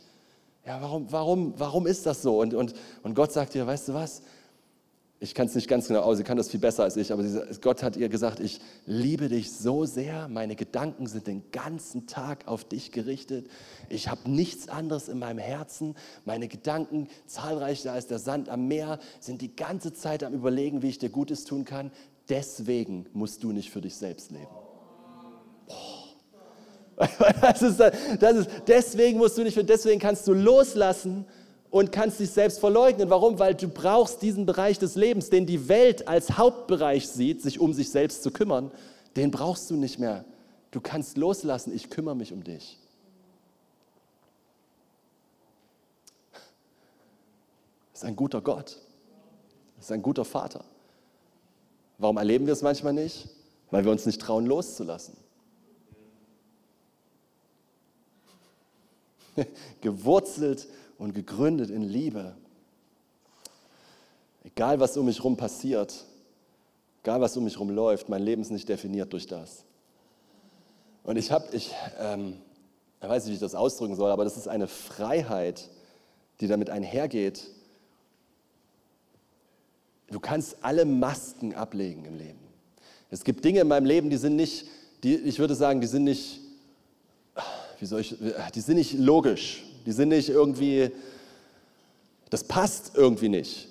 Ja, warum, warum, warum ist das so? Und, und, und Gott sagt dir, weißt du was? ich kann es nicht ganz genau aus, sie kann das viel besser als ich, aber Gott hat ihr gesagt, ich liebe dich so sehr, meine Gedanken sind den ganzen Tag auf dich gerichtet, ich habe nichts anderes in meinem Herzen, meine Gedanken, zahlreicher als der Sand am Meer, sind die ganze Zeit am Überlegen, wie ich dir Gutes tun kann, deswegen musst du nicht für dich selbst leben. Das ist, das ist, deswegen musst du nicht deswegen kannst du loslassen und kannst dich selbst verleugnen. Warum? Weil du brauchst diesen Bereich des Lebens, den die Welt als Hauptbereich sieht, sich um sich selbst zu kümmern, den brauchst du nicht mehr. Du kannst loslassen, ich kümmere mich um dich. Das ist ein guter Gott. Das ist ein guter Vater. Warum erleben wir es manchmal nicht? Weil wir uns nicht trauen, loszulassen. Gewurzelt und gegründet in Liebe. Egal, was um mich herum passiert, egal, was um mich herum läuft, mein Leben ist nicht definiert durch das. Und ich habe, ich, ähm, ich weiß nicht, wie ich das ausdrücken soll, aber das ist eine Freiheit, die damit einhergeht. Du kannst alle Masken ablegen im Leben. Es gibt Dinge in meinem Leben, die sind nicht, die, ich würde sagen, die sind nicht, wie soll ich, die sind nicht logisch. Die sind nicht irgendwie, das passt irgendwie nicht.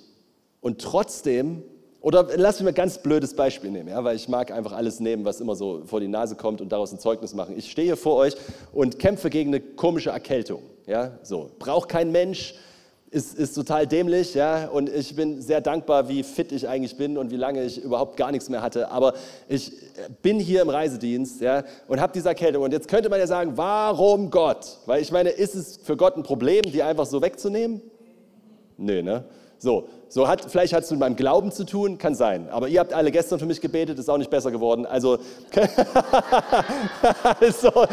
Und trotzdem, oder lass mich mal ein ganz blödes Beispiel nehmen, ja, weil ich mag einfach alles nehmen, was immer so vor die Nase kommt und daraus ein Zeugnis machen. Ich stehe vor euch und kämpfe gegen eine komische Erkältung. Ja, so. Braucht kein Mensch, ist, ist total dämlich, ja, und ich bin sehr dankbar, wie fit ich eigentlich bin und wie lange ich überhaupt gar nichts mehr hatte. Aber ich bin hier im Reisedienst, ja, und habe diese Erkältung. Und jetzt könnte man ja sagen, warum Gott? Weil ich meine, ist es für Gott ein Problem, die einfach so wegzunehmen? Nee, ne? So, so hat, vielleicht hat es mit meinem Glauben zu tun, kann sein. Aber ihr habt alle gestern für mich gebetet, ist auch nicht besser geworden. Also, so.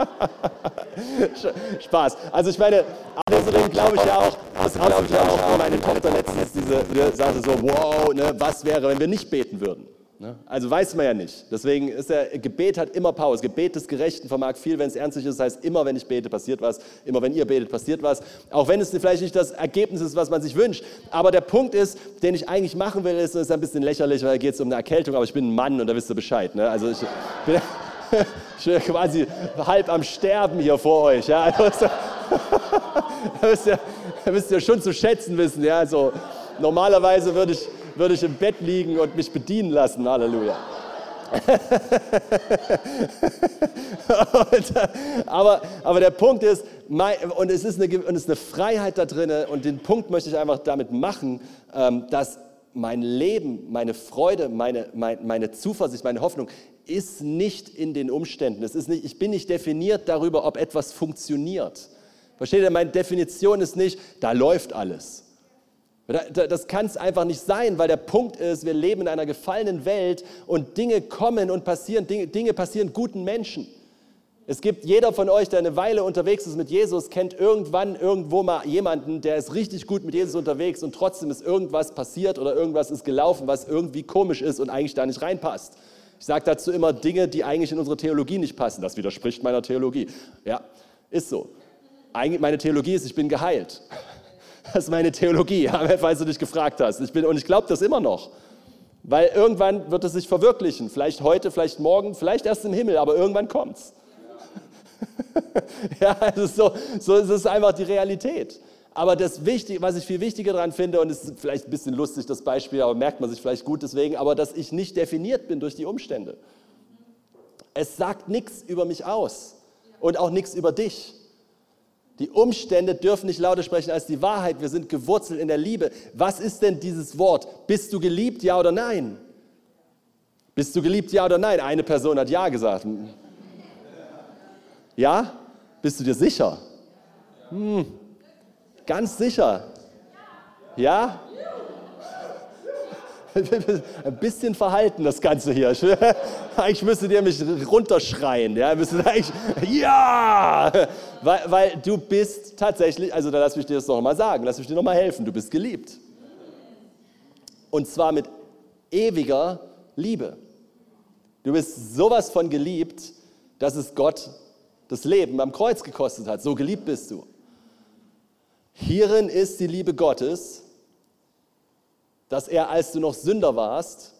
Spaß. Also ich meine, außerdem glaube ich ja auch, das glaube ich auch, meine Tochter letztens diese, die sagte so, wow, ne, was wäre, wenn wir nicht beten würden? Ne? Also weiß man ja nicht. Deswegen ist der Gebet hat immer Pause. Gebet des Gerechten vermag viel, wenn es ernstlich ist. Das heißt, immer wenn ich bete, passiert was. Immer wenn ihr betet, passiert was. Auch wenn es vielleicht nicht das Ergebnis ist, was man sich wünscht. Aber der Punkt ist, den ich eigentlich machen will, ist, ist ein bisschen lächerlich, weil da geht es um eine Erkältung, aber ich bin ein Mann und da wisst ihr Bescheid. Ne? Also ich bin, ich bin quasi halb am Sterben hier vor euch. Ja? Also, da müsst ihr, müsst ihr schon zu schätzen wissen. Ja? Also, normalerweise würde ich würde ich im Bett liegen und mich bedienen lassen. Halleluja. und, aber, aber der Punkt ist, und es ist, eine, und es ist eine Freiheit da drin, und den Punkt möchte ich einfach damit machen, ähm, dass mein Leben, meine Freude, meine, meine, meine Zuversicht, meine Hoffnung ist nicht in den Umständen. Es ist nicht, ich bin nicht definiert darüber, ob etwas funktioniert. Versteht ihr? Meine Definition ist nicht, da läuft alles. Das kann es einfach nicht sein, weil der Punkt ist, wir leben in einer gefallenen Welt und Dinge kommen und passieren, Dinge, passieren guten Menschen. Es gibt jeder von euch, der eine Weile unterwegs ist mit Jesus, kennt irgendwann irgendwo mal jemanden, der ist richtig gut mit Jesus unterwegs und trotzdem ist irgendwas passiert oder irgendwas ist gelaufen, was irgendwie komisch ist und eigentlich da nicht reinpasst. Ich sage dazu immer Dinge, die eigentlich in unsere Theologie nicht passen. Das widerspricht meiner Theologie. Ja, ist so. Eigentlich meine Theologie ist, ich bin geheilt. Das ist meine Theologie, falls du dich gefragt hast. Ich bin, und ich glaube das immer noch. Weil irgendwann wird es sich verwirklichen. Vielleicht heute, vielleicht morgen, vielleicht erst im Himmel, aber irgendwann kommt es. ja, also so, so ist es einfach die Realität. Aber das Wichtige, was ich viel wichtiger daran finde, und es ist vielleicht ein bisschen lustig, das Beispiel, aber merkt man sich vielleicht gut deswegen, aber dass ich nicht definiert bin durch die Umstände. Es sagt nichts über mich aus und auch nichts über dich. Die Umstände dürfen nicht lauter sprechen als die Wahrheit. Wir sind gewurzelt in der Liebe. Was ist denn dieses Wort? Bist du geliebt, ja oder nein? Bist du geliebt, ja oder nein? Eine Person hat ja gesagt. Ja? Bist du dir sicher? Hm. Ganz sicher. Ja? Ein bisschen verhalten, das Ganze hier. Eigentlich müsstet ihr mich runterschreien. Ja, ja! Weil, weil du bist tatsächlich, also da lass mich dir das noch mal sagen, lass mich dir noch mal helfen, du bist geliebt. Und zwar mit ewiger Liebe. Du bist sowas von geliebt, dass es Gott das Leben am Kreuz gekostet hat. So geliebt bist du. Hierin ist die Liebe Gottes, dass er, als du noch Sünder warst,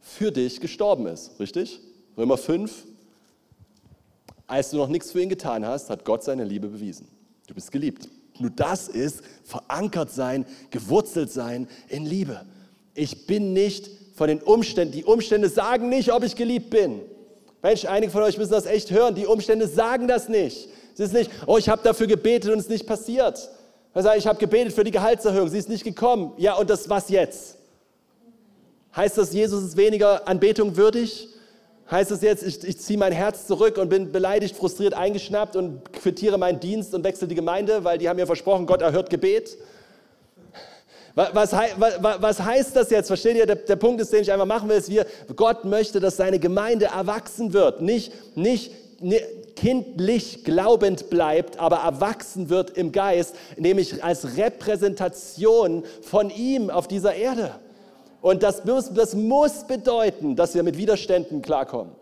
für dich gestorben ist. Richtig? Römer 5. Als du noch nichts für ihn getan hast, hat Gott seine Liebe bewiesen. Du bist geliebt. Nur das ist verankert sein, gewurzelt sein in Liebe. Ich bin nicht von den Umständen, die Umstände sagen nicht, ob ich geliebt bin. Mensch, einige von euch müssen das echt hören. Die Umstände sagen das nicht. Es ist nicht, oh, ich habe dafür gebetet und es ist nicht passiert. Also ich habe gebetet für die Gehaltserhöhung, sie ist nicht gekommen. Ja, und das was jetzt? Heißt das, Jesus ist weniger Anbetung würdig? Heißt das jetzt, ich, ich ziehe mein Herz zurück und bin beleidigt, frustriert, eingeschnappt und quittiere meinen Dienst und wechsle die Gemeinde, weil die haben mir versprochen, Gott erhört Gebet? Was, was, was, heißt das jetzt? Versteht ihr? Der, der, Punkt ist, den ich einfach machen will, ist, wir, Gott möchte, dass seine Gemeinde erwachsen wird. Nicht, nicht, kindlich glaubend bleibt, aber erwachsen wird im Geist, nämlich als Repräsentation von ihm auf dieser Erde. Und das muss, das muss bedeuten, dass wir mit Widerständen klarkommen.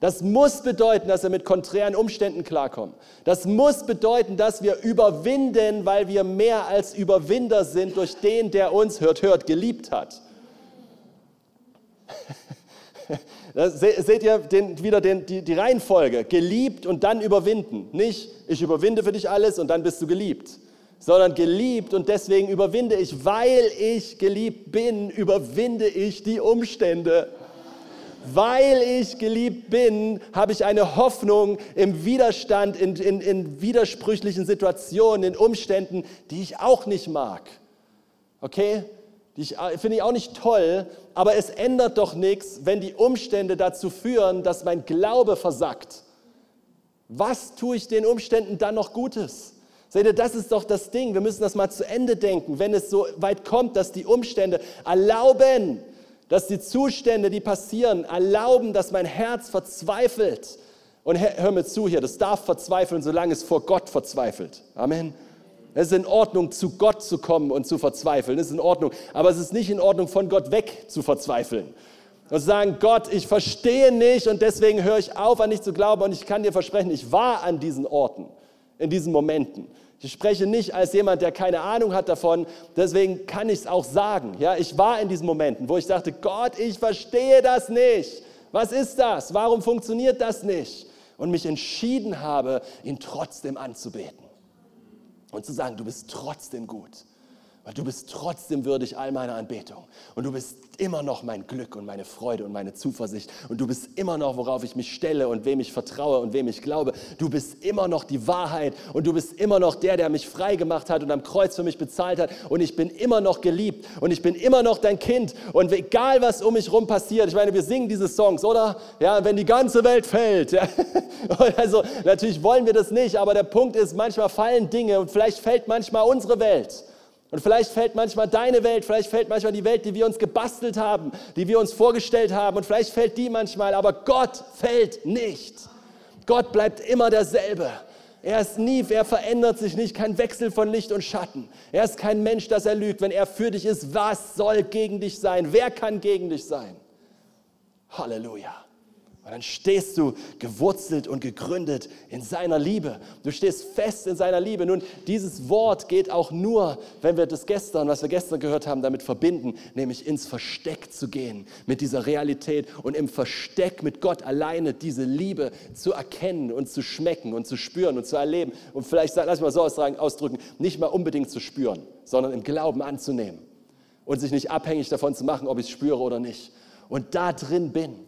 Das muss bedeuten, dass wir mit konträren Umständen klarkommen. Das muss bedeuten, dass wir überwinden, weil wir mehr als Überwinder sind durch den, der uns, hört, hört, geliebt hat. Seht ihr den, wieder den, die, die Reihenfolge. Geliebt und dann überwinden. Nicht, ich überwinde für dich alles und dann bist du geliebt. Sondern geliebt und deswegen überwinde ich. Weil ich geliebt bin, überwinde ich die Umstände. Weil ich geliebt bin, habe ich eine Hoffnung im Widerstand, in, in, in widersprüchlichen Situationen, in Umständen, die ich auch nicht mag. Okay? Die äh, finde ich auch nicht toll, aber es ändert doch nichts, wenn die Umstände dazu führen, dass mein Glaube versackt. Was tue ich den Umständen dann noch Gutes? Seht ihr, das ist doch das Ding. Wir müssen das mal zu Ende denken. Wenn es so weit kommt, dass die Umstände erlauben, dass die Zustände, die passieren, erlauben, dass mein Herz verzweifelt. Und hör mir zu hier, das darf verzweifeln, solange es vor Gott verzweifelt. Amen. Es ist in Ordnung, zu Gott zu kommen und zu verzweifeln. Es ist in Ordnung. Aber es ist nicht in Ordnung, von Gott weg zu verzweifeln. Und zu sagen, Gott, ich verstehe nicht und deswegen höre ich auf, an dich zu glauben. Und ich kann dir versprechen, ich war an diesen Orten, in diesen Momenten. Ich spreche nicht als jemand, der keine Ahnung hat davon, deswegen kann ich es auch sagen. Ja, ich war in diesen Momenten, wo ich dachte, Gott, ich verstehe das nicht. Was ist das? Warum funktioniert das nicht? Und mich entschieden habe, ihn trotzdem anzubeten und zu sagen, du bist trotzdem gut. Weil du bist trotzdem würdig all meiner Anbetung. Und du bist immer noch mein Glück und meine Freude und meine Zuversicht. Und du bist immer noch, worauf ich mich stelle und wem ich vertraue und wem ich glaube. Du bist immer noch die Wahrheit. Und du bist immer noch der, der mich frei gemacht hat und am Kreuz für mich bezahlt hat. Und ich bin immer noch geliebt. Und ich bin immer noch dein Kind. Und egal, was um mich rum passiert, ich meine, wir singen diese Songs, oder? Ja, wenn die ganze Welt fällt. Also, natürlich wollen wir das nicht. Aber der Punkt ist, manchmal fallen Dinge und vielleicht fällt manchmal unsere Welt. Und vielleicht fällt manchmal deine Welt, vielleicht fällt manchmal die Welt, die wir uns gebastelt haben, die wir uns vorgestellt haben. Und vielleicht fällt die manchmal, aber Gott fällt nicht. Gott bleibt immer derselbe. Er ist nie, er verändert sich nicht, kein Wechsel von Licht und Schatten. Er ist kein Mensch, dass er lügt. Wenn er für dich ist, was soll gegen dich sein? Wer kann gegen dich sein? Halleluja. Und dann stehst du gewurzelt und gegründet in seiner Liebe. Du stehst fest in seiner Liebe. Nun, dieses Wort geht auch nur, wenn wir das gestern, was wir gestern gehört haben, damit verbinden, nämlich ins Versteck zu gehen mit dieser Realität und im Versteck mit Gott alleine diese Liebe zu erkennen und zu schmecken und zu spüren und zu erleben. Und vielleicht, lass mich mal so ausdrücken, nicht mal unbedingt zu spüren, sondern im Glauben anzunehmen und sich nicht abhängig davon zu machen, ob ich es spüre oder nicht. Und da drin bin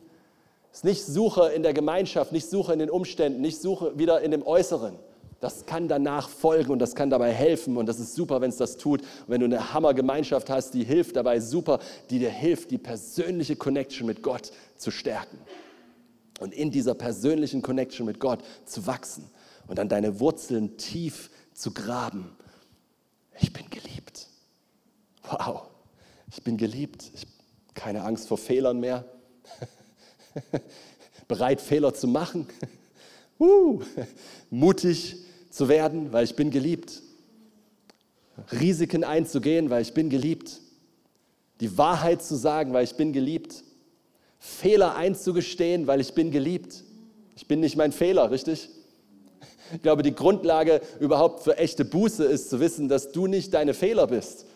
ist nicht Suche in der Gemeinschaft, nicht Suche in den Umständen, nicht Suche wieder in dem Äußeren. Das kann danach folgen und das kann dabei helfen und das ist super, wenn es das tut. Und wenn du eine Hammergemeinschaft hast, die hilft dabei super, die dir hilft, die persönliche Connection mit Gott zu stärken. Und in dieser persönlichen Connection mit Gott zu wachsen und dann deine Wurzeln tief zu graben. Ich bin geliebt. Wow, ich bin geliebt. Ich Keine Angst vor Fehlern mehr. Bereit, Fehler zu machen. Uh, mutig zu werden, weil ich bin geliebt. Risiken einzugehen, weil ich bin geliebt. Die Wahrheit zu sagen, weil ich bin geliebt. Fehler einzugestehen, weil ich bin geliebt. Ich bin nicht mein Fehler, richtig? Ich glaube, die Grundlage überhaupt für echte Buße ist zu wissen, dass du nicht deine Fehler bist.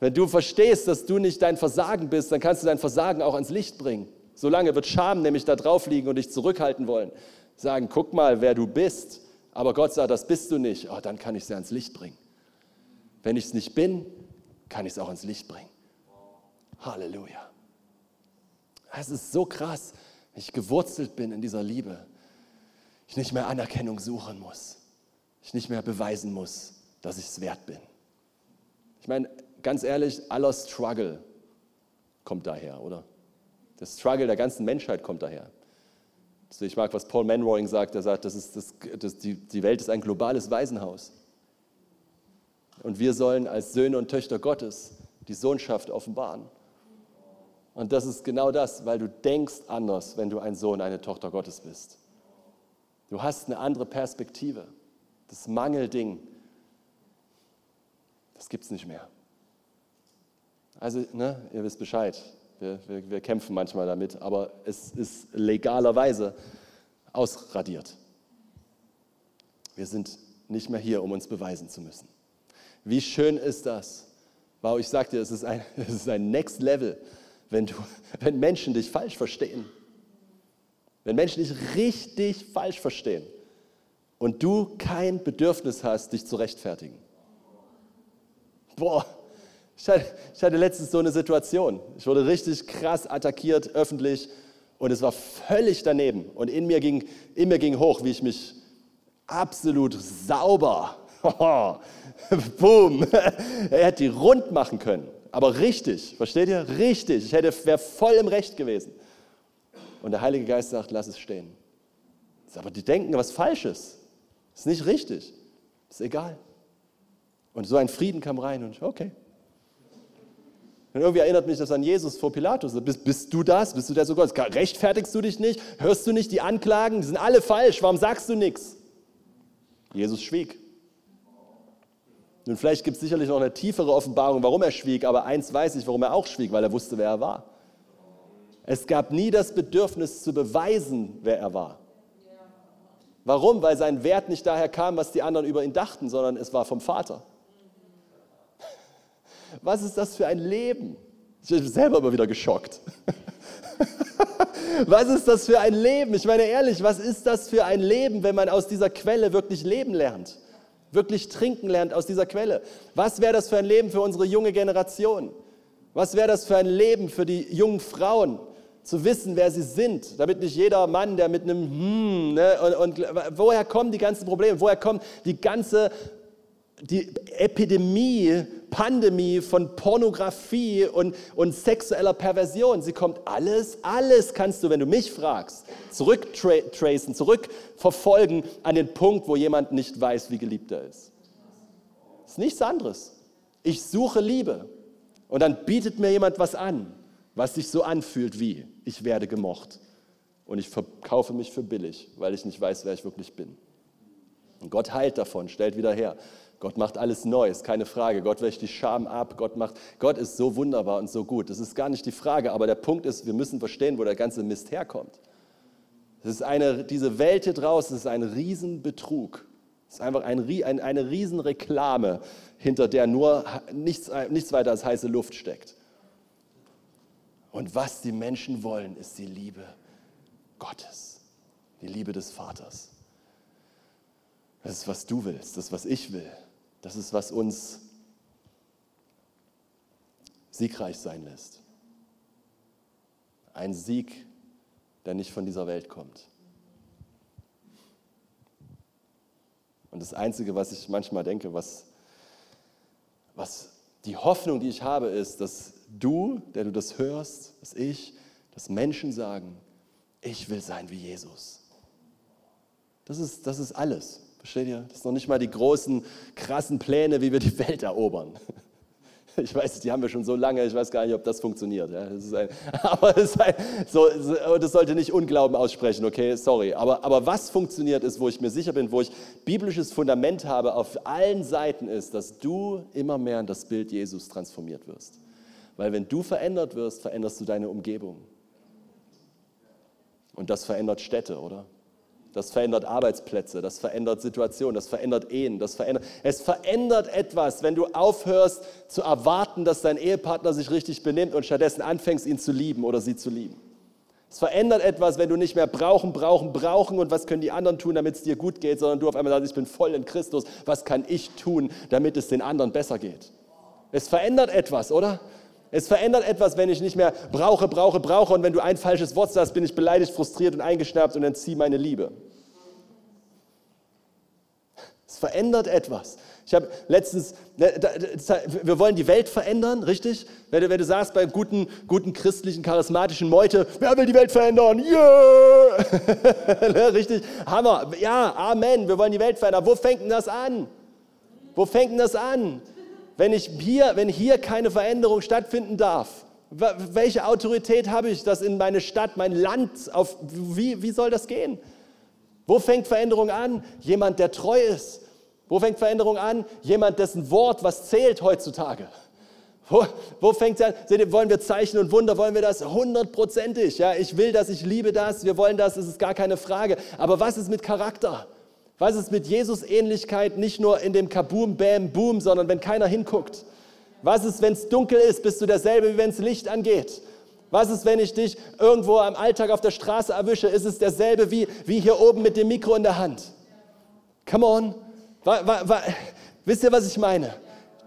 Wenn du verstehst, dass du nicht dein Versagen bist, dann kannst du dein Versagen auch ans Licht bringen. Solange wird Scham nämlich da drauf liegen und dich zurückhalten wollen. Sagen, guck mal, wer du bist. Aber Gott sagt, das bist du nicht. Oh, dann kann ich es ja ans Licht bringen. Wenn ich es nicht bin, kann ich es auch ans Licht bringen. Halleluja. Es ist so krass, wenn ich gewurzelt bin in dieser Liebe. Ich nicht mehr Anerkennung suchen muss. Ich nicht mehr beweisen muss, dass ich es wert bin. Ich meine, ganz ehrlich, aller Struggle kommt daher, oder? Der Struggle der ganzen Menschheit kommt daher. Also ich mag, was Paul Manwaring sagt. Er sagt, das ist das, das, die, die Welt ist ein globales Waisenhaus. Und wir sollen als Söhne und Töchter Gottes die Sohnschaft offenbaren. Und das ist genau das, weil du denkst anders, wenn du ein Sohn, eine Tochter Gottes bist. Du hast eine andere Perspektive. Das Mangelding, das gibt es nicht mehr. Also, ne, ihr wisst Bescheid. Wir, wir, wir kämpfen manchmal damit, aber es ist legalerweise ausradiert. Wir sind nicht mehr hier, um uns beweisen zu müssen. Wie schön ist das? Wow, ich sag dir, es ist ein, es ist ein Next Level, wenn, du, wenn Menschen dich falsch verstehen. Wenn Menschen dich richtig falsch verstehen und du kein Bedürfnis hast, dich zu rechtfertigen. Boah, ich hatte, ich hatte letztens so eine Situation. Ich wurde richtig krass attackiert, öffentlich, und es war völlig daneben. Und in mir ging, in mir ging hoch, wie ich mich absolut sauber, boom, er hätte die rund machen können. Aber richtig, versteht ihr? Richtig. Ich wäre voll im Recht gewesen. Und der Heilige Geist sagt, lass es stehen. Aber die denken was Falsches. Ist nicht richtig. Ist egal. Und so ein Frieden kam rein und okay, und irgendwie erinnert mich das an Jesus vor Pilatus. Bist, bist du das? Bist du der so Gott? Rechtfertigst du dich nicht? Hörst du nicht die Anklagen? Die sind alle falsch. Warum sagst du nichts? Jesus schwieg. Nun, vielleicht gibt es sicherlich noch eine tiefere Offenbarung, warum er schwieg, aber eins weiß ich, warum er auch schwieg, weil er wusste, wer er war. Es gab nie das Bedürfnis zu beweisen, wer er war. Warum? Weil sein Wert nicht daher kam, was die anderen über ihn dachten, sondern es war vom Vater. Was ist das für ein Leben? Ich bin selber immer wieder geschockt. was ist das für ein Leben? Ich meine ehrlich, was ist das für ein Leben, wenn man aus dieser Quelle wirklich leben lernt? Wirklich trinken lernt aus dieser Quelle? Was wäre das für ein Leben für unsere junge Generation? Was wäre das für ein Leben für die jungen Frauen? zu wissen, wer sie sind, damit nicht jeder Mann, der mit einem hm, ne, und, und woher kommen die ganzen Probleme, woher kommt die ganze die Epidemie, Pandemie von Pornografie und, und sexueller Perversion. Sie kommt alles, alles kannst du, wenn du mich fragst, zurücktracen, zurückverfolgen an den Punkt, wo jemand nicht weiß, wie geliebt er ist. Das ist nichts anderes. Ich suche Liebe und dann bietet mir jemand was an, was sich so anfühlt wie, ich werde gemocht und ich verkaufe mich für billig, weil ich nicht weiß, wer ich wirklich bin. Und Gott heilt davon, stellt wieder her. Gott macht alles neu, ist keine Frage. Gott wäscht die Scham ab. Gott, macht, Gott ist so wunderbar und so gut. Das ist gar nicht die Frage. Aber der Punkt ist, wir müssen verstehen, wo der ganze Mist herkommt. Das ist eine, diese Welt hier draußen ist ein Riesenbetrug. Es ist einfach ein, ein, eine Riesenreklame, hinter der nur nichts, nichts weiter als heiße Luft steckt. Und was die Menschen wollen, ist die Liebe Gottes, die Liebe des Vaters. Das ist, was du willst, das ist, was ich will. Das ist, was uns siegreich sein lässt. Ein Sieg, der nicht von dieser Welt kommt. Und das Einzige, was ich manchmal denke, was, was die Hoffnung, die ich habe, ist, dass du, der du das hörst, dass ich, dass Menschen sagen, ich will sein wie Jesus. Das ist, das ist alles. Versteht ihr? Das sind noch nicht mal die großen, krassen Pläne, wie wir die Welt erobern. Ich weiß, die haben wir schon so lange, ich weiß gar nicht, ob das funktioniert. Ja, das ein, aber das, ein, so, das, sollte nicht Unglauben aussprechen, okay, sorry. Aber, aber was funktioniert ist, wo ich mir sicher bin, wo ich biblisches Fundament habe auf allen Seiten ist, dass du immer mehr in das Bild Jesus transformiert wirst. Weil wenn du verändert wirst, veränderst du deine Umgebung. Und das verändert Städte, oder? Das verändert Arbeitsplätze, das verändert Situationen, das verändert Ehen, das verändert. Es verändert etwas, wenn du aufhörst zu erwarten, dass dein Ehepartner sich richtig benimmt und stattdessen anfängst, ihn zu lieben oder sie zu lieben. Es verändert etwas, wenn du nicht mehr brauchen, brauchen, brauchen und was können die anderen tun, damit es dir gut geht, sondern du auf einmal sagst, ich bin voll in Christus, was kann ich tun, damit es den anderen besser geht. Es verändert etwas, oder? Es verändert etwas, wenn ich nicht mehr brauche, brauche, brauche und wenn du ein falsches Wort sagst, bin ich beleidigt, frustriert und eingeschnappt und entziehe meine Liebe. Es verändert etwas. Ich habe letztens, ne, wir wollen die Welt verändern, richtig? Wenn du, wenn du sagst bei guten, guten christlichen, charismatischen Meute, wer will die Welt verändern? Yeah! Ne, richtig? Hammer. Ja, Amen. Wir wollen die Welt verändern. Wo fängt denn das an? Wo fängt denn das an? Wenn, ich hier, wenn hier keine Veränderung stattfinden darf, welche Autorität habe ich, dass in meine Stadt, mein Land, auf, wie, wie soll das gehen? Wo fängt Veränderung an? Jemand, der treu ist. Wo fängt Veränderung an? Jemand, dessen Wort was zählt heutzutage. Wo, wo fängt es an? Seht ihr, wollen wir Zeichen und Wunder? Wollen wir das hundertprozentig? Ja, ich will das, ich liebe das, wir wollen das, es ist gar keine Frage. Aber was ist mit Charakter? Was ist mit Jesus-Ähnlichkeit nicht nur in dem Kaboom, Bam, Boom, sondern wenn keiner hinguckt? Was ist, wenn es dunkel ist, bist du derselbe, wie wenn es Licht angeht? Was ist, wenn ich dich irgendwo am Alltag auf der Straße erwische? Ist es derselbe wie, wie hier oben mit dem Mikro in der Hand? Come on. Wa, wa, wa, wisst ihr, was ich meine?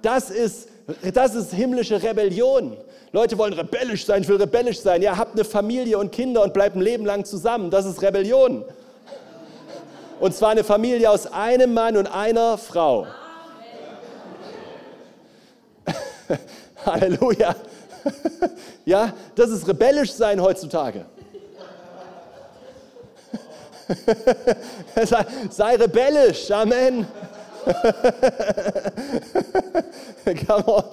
Das ist, das ist himmlische Rebellion. Leute wollen rebellisch sein, ich will rebellisch sein. Ja, habt eine Familie und Kinder und bleibt ein Leben lang zusammen. Das ist Rebellion. Und zwar eine Familie aus einem Mann und einer Frau. Halleluja. ja, das ist rebellisch sein heutzutage. sei, sei rebellisch, Amen. Come on.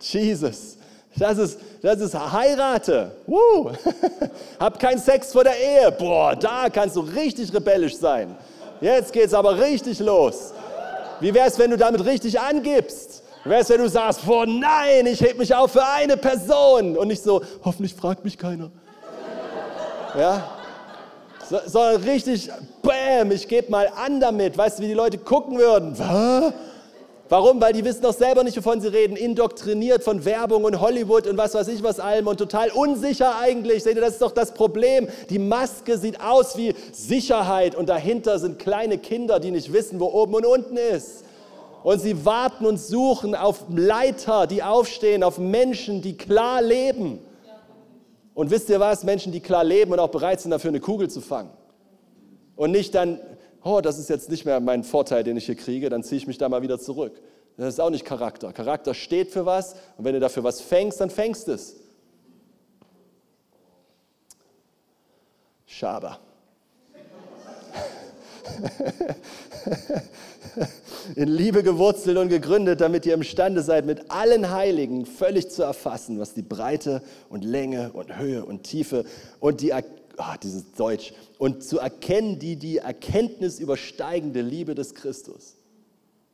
Jesus. Das ist, das ist heirate. Woo. Hab keinen Sex vor der Ehe. Boah, da kannst du richtig rebellisch sein. Jetzt geht's aber richtig los. Wie wäre es, wenn du damit richtig angibst? Ist, wenn du sagst, boah, nein, ich heb mich auf für eine Person und nicht so, hoffentlich fragt mich keiner. Ja? So, sondern richtig, bam, ich gebe mal an damit. Weißt du, wie die Leute gucken würden? Warum? Weil die wissen doch selber nicht, wovon sie reden. Indoktriniert von Werbung und Hollywood und was weiß ich was allem und total unsicher eigentlich. Seht ihr, das ist doch das Problem. Die Maske sieht aus wie Sicherheit und dahinter sind kleine Kinder, die nicht wissen, wo oben und unten ist. Und sie warten und suchen auf Leiter, die aufstehen, auf Menschen, die klar leben. Und wisst ihr was? Menschen, die klar leben und auch bereit sind, dafür eine Kugel zu fangen. Und nicht dann, oh, das ist jetzt nicht mehr mein Vorteil, den ich hier kriege, dann ziehe ich mich da mal wieder zurück. Das ist auch nicht Charakter. Charakter steht für was und wenn du dafür was fängst, dann fängst es. Schaber. in Liebe gewurzelt und gegründet, damit ihr imstande seid, mit allen Heiligen völlig zu erfassen, was die Breite und Länge und Höhe und Tiefe und die, oh, dieses Deutsch, und zu erkennen, die die Erkenntnis übersteigende Liebe des Christus.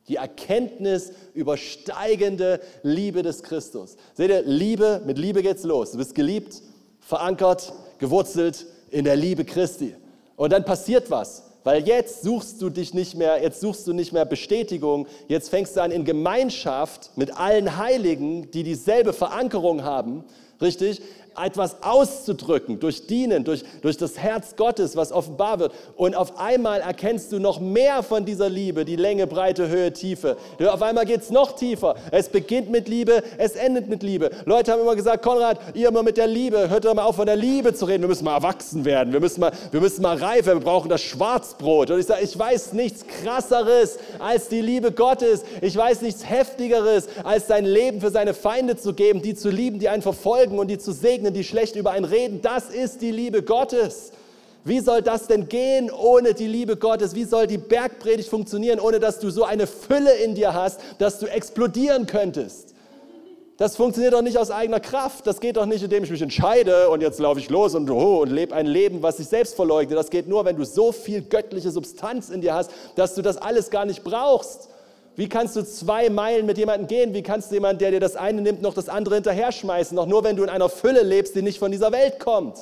Die Erkenntnis übersteigende Liebe des Christus. Seht ihr, Liebe, mit Liebe geht's los. Du bist geliebt, verankert, gewurzelt in der Liebe Christi. Und dann passiert was. Weil jetzt suchst du dich nicht mehr, jetzt suchst du nicht mehr Bestätigung, jetzt fängst du an in Gemeinschaft mit allen Heiligen, die dieselbe Verankerung haben, richtig? Etwas auszudrücken, durch Dienen, durch, durch das Herz Gottes, was offenbar wird. Und auf einmal erkennst du noch mehr von dieser Liebe, die Länge, Breite, Höhe, Tiefe. Auf einmal geht es noch tiefer. Es beginnt mit Liebe, es endet mit Liebe. Leute haben immer gesagt, Konrad, ihr immer mit der Liebe, hört doch mal auf von der Liebe zu reden. Wir müssen mal erwachsen werden, wir müssen mal, wir müssen mal reif werden, wir brauchen das Schwarzbrot. Und ich sage, ich weiß nichts Krasseres als die Liebe Gottes. Ich weiß nichts Heftigeres, als sein Leben für seine Feinde zu geben, die zu lieben, die einen verfolgen und die zu segnen begegnen, die schlecht über einen reden. Das ist die Liebe Gottes. Wie soll das denn gehen ohne die Liebe Gottes? Wie soll die Bergpredigt funktionieren, ohne dass du so eine Fülle in dir hast, dass du explodieren könntest? Das funktioniert doch nicht aus eigener Kraft. Das geht doch nicht, indem ich mich entscheide und jetzt laufe ich los und, oh, und lebe ein Leben, was sich selbst verleugnet. Das geht nur, wenn du so viel göttliche Substanz in dir hast, dass du das alles gar nicht brauchst. Wie kannst du zwei Meilen mit jemandem gehen? Wie kannst du jemanden, der dir das eine nimmt, noch das andere hinterher schmeißen? Doch nur, wenn du in einer Fülle lebst, die nicht von dieser Welt kommt.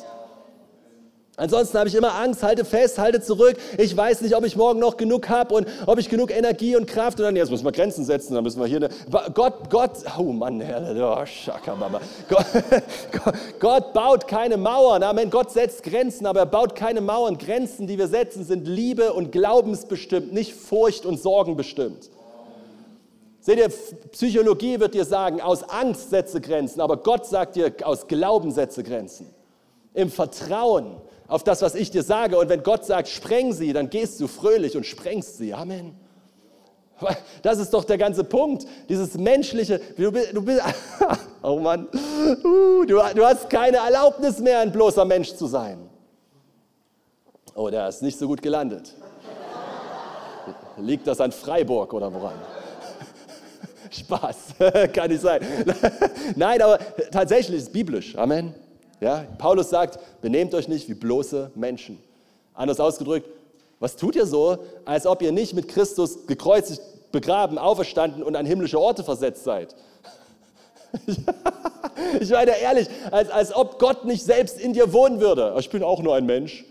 Ansonsten habe ich immer Angst, halte fest, halte zurück. Ich weiß nicht, ob ich morgen noch genug habe und ob ich genug Energie und Kraft. Und dann, jetzt müssen wir Grenzen setzen, dann müssen wir hier eine. Gott, Gott, oh Mann, oh, Schakababa. Gott, Gott baut keine Mauern. Amen. Gott setzt Grenzen, aber er baut keine Mauern. Grenzen, die wir setzen, sind Liebe und Glaubensbestimmt, nicht Furcht und Sorgen bestimmt. Seht ihr, Psychologie wird dir sagen, aus Angst setze Grenzen, aber Gott sagt dir, aus Glauben setze Grenzen. Im Vertrauen auf das, was ich dir sage. Und wenn Gott sagt, spreng sie, dann gehst du fröhlich und sprengst sie. Amen. Das ist doch der ganze Punkt. Dieses menschliche, du bist, du bist oh Mann, uh, du, du hast keine Erlaubnis mehr, ein bloßer Mensch zu sein. Oh, der ist nicht so gut gelandet. Liegt das an Freiburg oder woran? Spaß, kann nicht sein. Nein, aber tatsächlich ist es biblisch. Amen. Ja, Paulus sagt, benehmt euch nicht wie bloße Menschen. Anders ausgedrückt, was tut ihr so, als ob ihr nicht mit Christus gekreuzigt, begraben, auferstanden und an himmlische Orte versetzt seid? ich meine ehrlich, als, als ob Gott nicht selbst in dir wohnen würde. Ich bin auch nur ein Mensch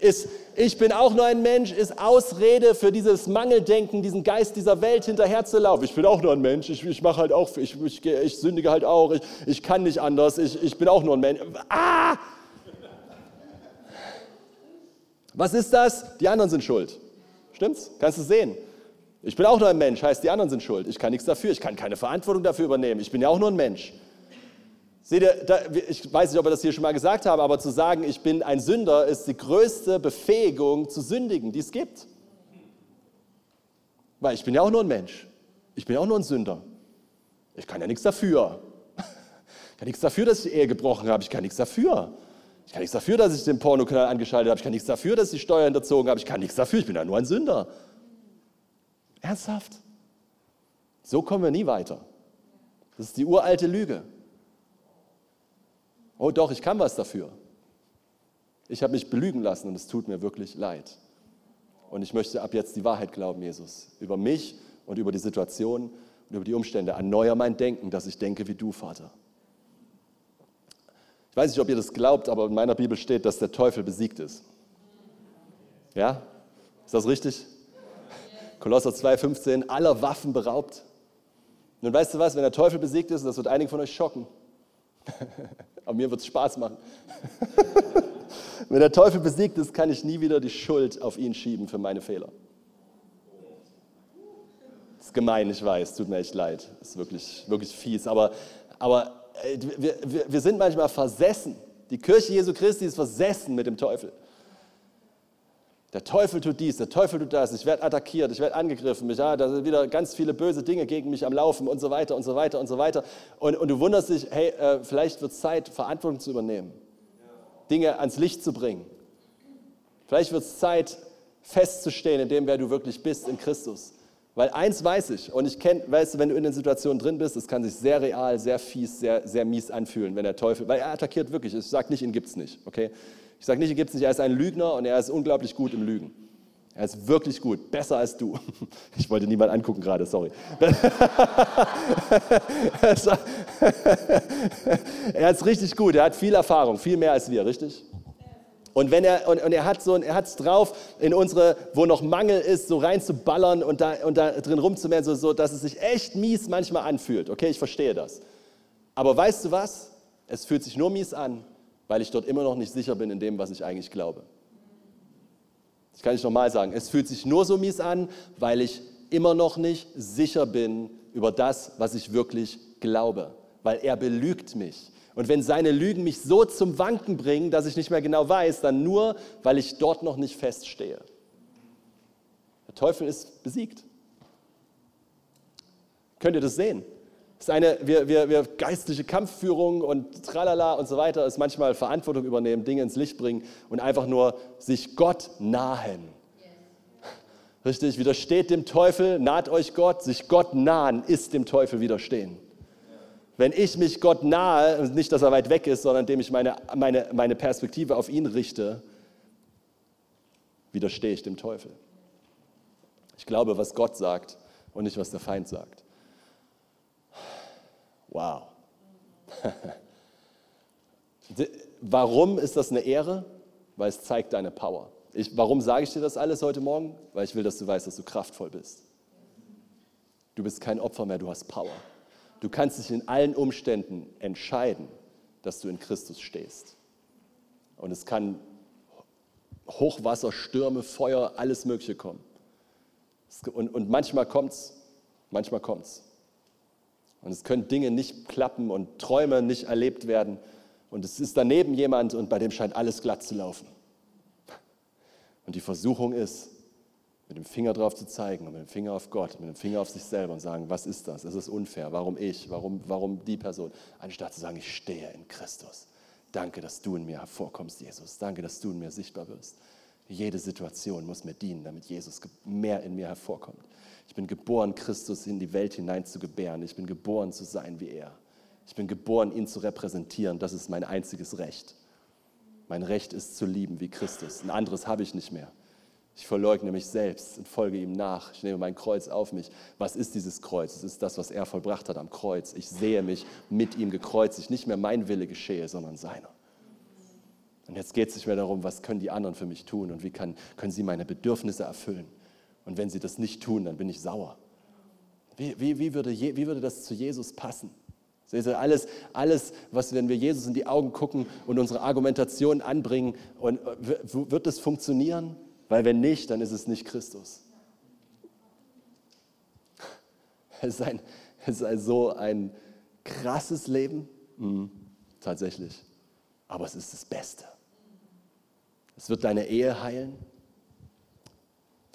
ist, ich bin auch nur ein Mensch, ist Ausrede für dieses Mangeldenken, diesen Geist dieser Welt hinterherzulaufen. Ich bin auch nur ein Mensch, ich, ich mache halt auch, ich, ich, ich sündige halt auch, ich, ich kann nicht anders, ich, ich bin auch nur ein Mensch. Ah! Was ist das? Die anderen sind schuld. Stimmt's? Kannst du sehen? Ich bin auch nur ein Mensch, heißt die anderen sind schuld. Ich kann nichts dafür, ich kann keine Verantwortung dafür übernehmen. Ich bin ja auch nur ein Mensch. Seht ihr, da, ich weiß nicht, ob ich das hier schon mal gesagt habe, aber zu sagen, ich bin ein Sünder, ist die größte Befähigung zu sündigen, die es gibt. Weil ich bin ja auch nur ein Mensch. Ich bin ja auch nur ein Sünder. Ich kann ja nichts dafür. Ich kann nichts dafür, dass ich die Ehe gebrochen habe. Ich kann nichts dafür. Ich kann nichts dafür, dass ich den Pornokanal angeschaltet habe. Ich kann nichts dafür, dass ich die Steuern hinterzogen habe. Ich kann nichts dafür. Ich bin ja nur ein Sünder. Ernsthaft? So kommen wir nie weiter. Das ist die uralte Lüge. Oh doch, ich kann was dafür. Ich habe mich belügen lassen und es tut mir wirklich leid. Und ich möchte ab jetzt die Wahrheit glauben, Jesus, über mich und über die Situation und über die Umstände. Erneuer mein Denken, dass ich denke wie du, Vater. Ich weiß nicht, ob ihr das glaubt, aber in meiner Bibel steht, dass der Teufel besiegt ist. Ja? Ist das richtig? Kolosser 2,15, aller Waffen beraubt. Nun weißt du was, wenn der Teufel besiegt ist, das wird einige von euch schocken. Aber mir wird es Spaß machen. Wenn der Teufel besiegt ist, kann ich nie wieder die Schuld auf ihn schieben für meine Fehler. Das ist gemein, ich weiß, tut mir echt leid. Das ist wirklich, wirklich fies. Aber, aber äh, wir, wir, wir sind manchmal versessen. Die Kirche Jesu Christi ist versessen mit dem Teufel. Der Teufel tut dies, der Teufel tut das, ich werde attackiert, ich werde angegriffen, mich, ja, da sind wieder ganz viele böse Dinge gegen mich am Laufen und so weiter und so weiter und so weiter. Und, und du wunderst dich, hey, äh, vielleicht wird es Zeit, Verantwortung zu übernehmen, Dinge ans Licht zu bringen. Vielleicht wird es Zeit, festzustehen in dem, wer du wirklich bist in Christus. Weil eins weiß ich, und ich kenne, weißt du, wenn du in den Situationen drin bist, es kann sich sehr real, sehr fies, sehr, sehr mies anfühlen, wenn der Teufel, weil er attackiert wirklich, ich sage nicht, ihn gibt es nicht, okay? Ich sage nicht, er gibt es nicht, er ist ein Lügner und er ist unglaublich gut im Lügen. Er ist wirklich gut, besser als du. Ich wollte niemand angucken gerade, sorry. er ist richtig gut, er hat viel Erfahrung, viel mehr als wir, richtig? Und, wenn er, und, und er hat so, er drauf, in unsere, wo noch Mangel ist, so reinzuballern und da, und da drin rumzumehren, so, so, dass es sich echt mies manchmal anfühlt. Okay, ich verstehe das. Aber weißt du was? Es fühlt sich nur mies an, weil ich dort immer noch nicht sicher bin in dem, was ich eigentlich glaube. Das kann ich nochmal sagen. Es fühlt sich nur so mies an, weil ich immer noch nicht sicher bin über das, was ich wirklich glaube. Weil er belügt mich. Und wenn seine Lügen mich so zum Wanken bringen, dass ich nicht mehr genau weiß, dann nur, weil ich dort noch nicht feststehe. Der Teufel ist besiegt. Könnt ihr das sehen? ist eine, wir, wir, wir geistliche Kampfführung und tralala und so weiter, ist manchmal Verantwortung übernehmen, Dinge ins Licht bringen und einfach nur sich Gott nahen. Richtig, widersteht dem Teufel, naht euch Gott, sich Gott nahen, ist dem Teufel widerstehen. Wenn ich mich Gott nahe, nicht, dass er weit weg ist, sondern indem ich meine, meine, meine Perspektive auf ihn richte, widerstehe ich dem Teufel. Ich glaube, was Gott sagt und nicht, was der Feind sagt. Wow. Warum ist das eine Ehre? Weil es zeigt deine Power. Ich, warum sage ich dir das alles heute Morgen? Weil ich will, dass du weißt, dass du kraftvoll bist. Du bist kein Opfer mehr, du hast Power. Du kannst dich in allen Umständen entscheiden, dass du in Christus stehst. Und es kann Hochwasser, Stürme, Feuer, alles Mögliche kommen. Und, und manchmal kommt es, manchmal kommt es. Und es können Dinge nicht klappen und Träume nicht erlebt werden. Und es ist daneben jemand und bei dem scheint alles glatt zu laufen. Und die Versuchung ist, mit dem Finger drauf zu zeigen und mit dem Finger auf Gott, mit dem Finger auf sich selber und sagen, was ist das? Es ist unfair. Warum ich? Warum, warum die Person? Anstatt zu sagen, ich stehe in Christus. Danke, dass du in mir hervorkommst, Jesus. Danke, dass du in mir sichtbar wirst. Jede Situation muss mir dienen, damit Jesus mehr in mir hervorkommt. Ich bin geboren, Christus in die Welt hinein zu gebären. Ich bin geboren zu sein wie er. Ich bin geboren, ihn zu repräsentieren. Das ist mein einziges Recht. Mein Recht ist zu lieben wie Christus. Ein anderes habe ich nicht mehr. Ich verleugne mich selbst und folge ihm nach. Ich nehme mein Kreuz auf mich. Was ist dieses Kreuz? Es ist das, was er vollbracht hat am Kreuz. Ich sehe mich mit ihm gekreuzigt. Nicht mehr mein Wille geschehe, sondern seiner. Und jetzt geht es nicht mehr darum, was können die anderen für mich tun und wie kann, können sie meine Bedürfnisse erfüllen. Und wenn sie das nicht tun, dann bin ich sauer. Wie, wie, wie, würde, wie würde das zu Jesus passen? Seht ihr, alles, alles, was, wenn wir Jesus in die Augen gucken und unsere Argumentation anbringen, und, äh, wird das funktionieren? Weil wenn nicht, dann ist es nicht Christus. Es ist, ein, es ist so ein krasses Leben, mhm, tatsächlich. Aber es ist das Beste. Es wird deine Ehe heilen,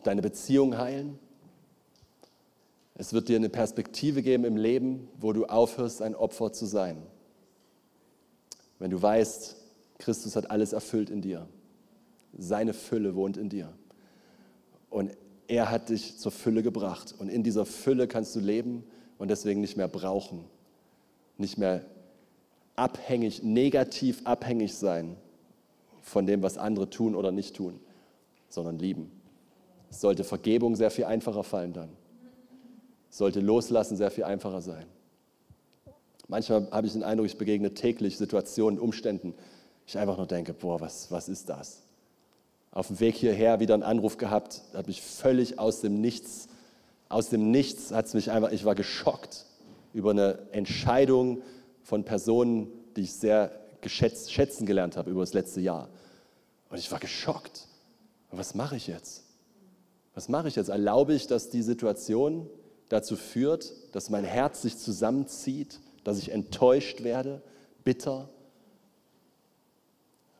deine Beziehung heilen. Es wird dir eine Perspektive geben im Leben, wo du aufhörst, ein Opfer zu sein. Wenn du weißt, Christus hat alles erfüllt in dir. Seine Fülle wohnt in dir. Und er hat dich zur Fülle gebracht. Und in dieser Fülle kannst du leben und deswegen nicht mehr brauchen, nicht mehr abhängig, negativ abhängig sein von dem, was andere tun oder nicht tun, sondern lieben. Es sollte Vergebung sehr viel einfacher fallen dann. Es sollte Loslassen sehr viel einfacher sein. Manchmal habe ich den Eindruck, ich begegne täglich Situationen, Umständen, ich einfach nur denke, boah, was, was ist das? Auf dem Weg hierher wieder einen Anruf gehabt, hat mich völlig aus dem Nichts, aus dem Nichts hat es mich einfach, ich war geschockt über eine Entscheidung von Personen, die ich sehr geschätzt, schätzen gelernt habe über das letzte Jahr. Und ich war geschockt. Was mache ich jetzt? Was mache ich jetzt? Erlaube ich, dass die Situation dazu führt, dass mein Herz sich zusammenzieht, dass ich enttäuscht werde, bitter?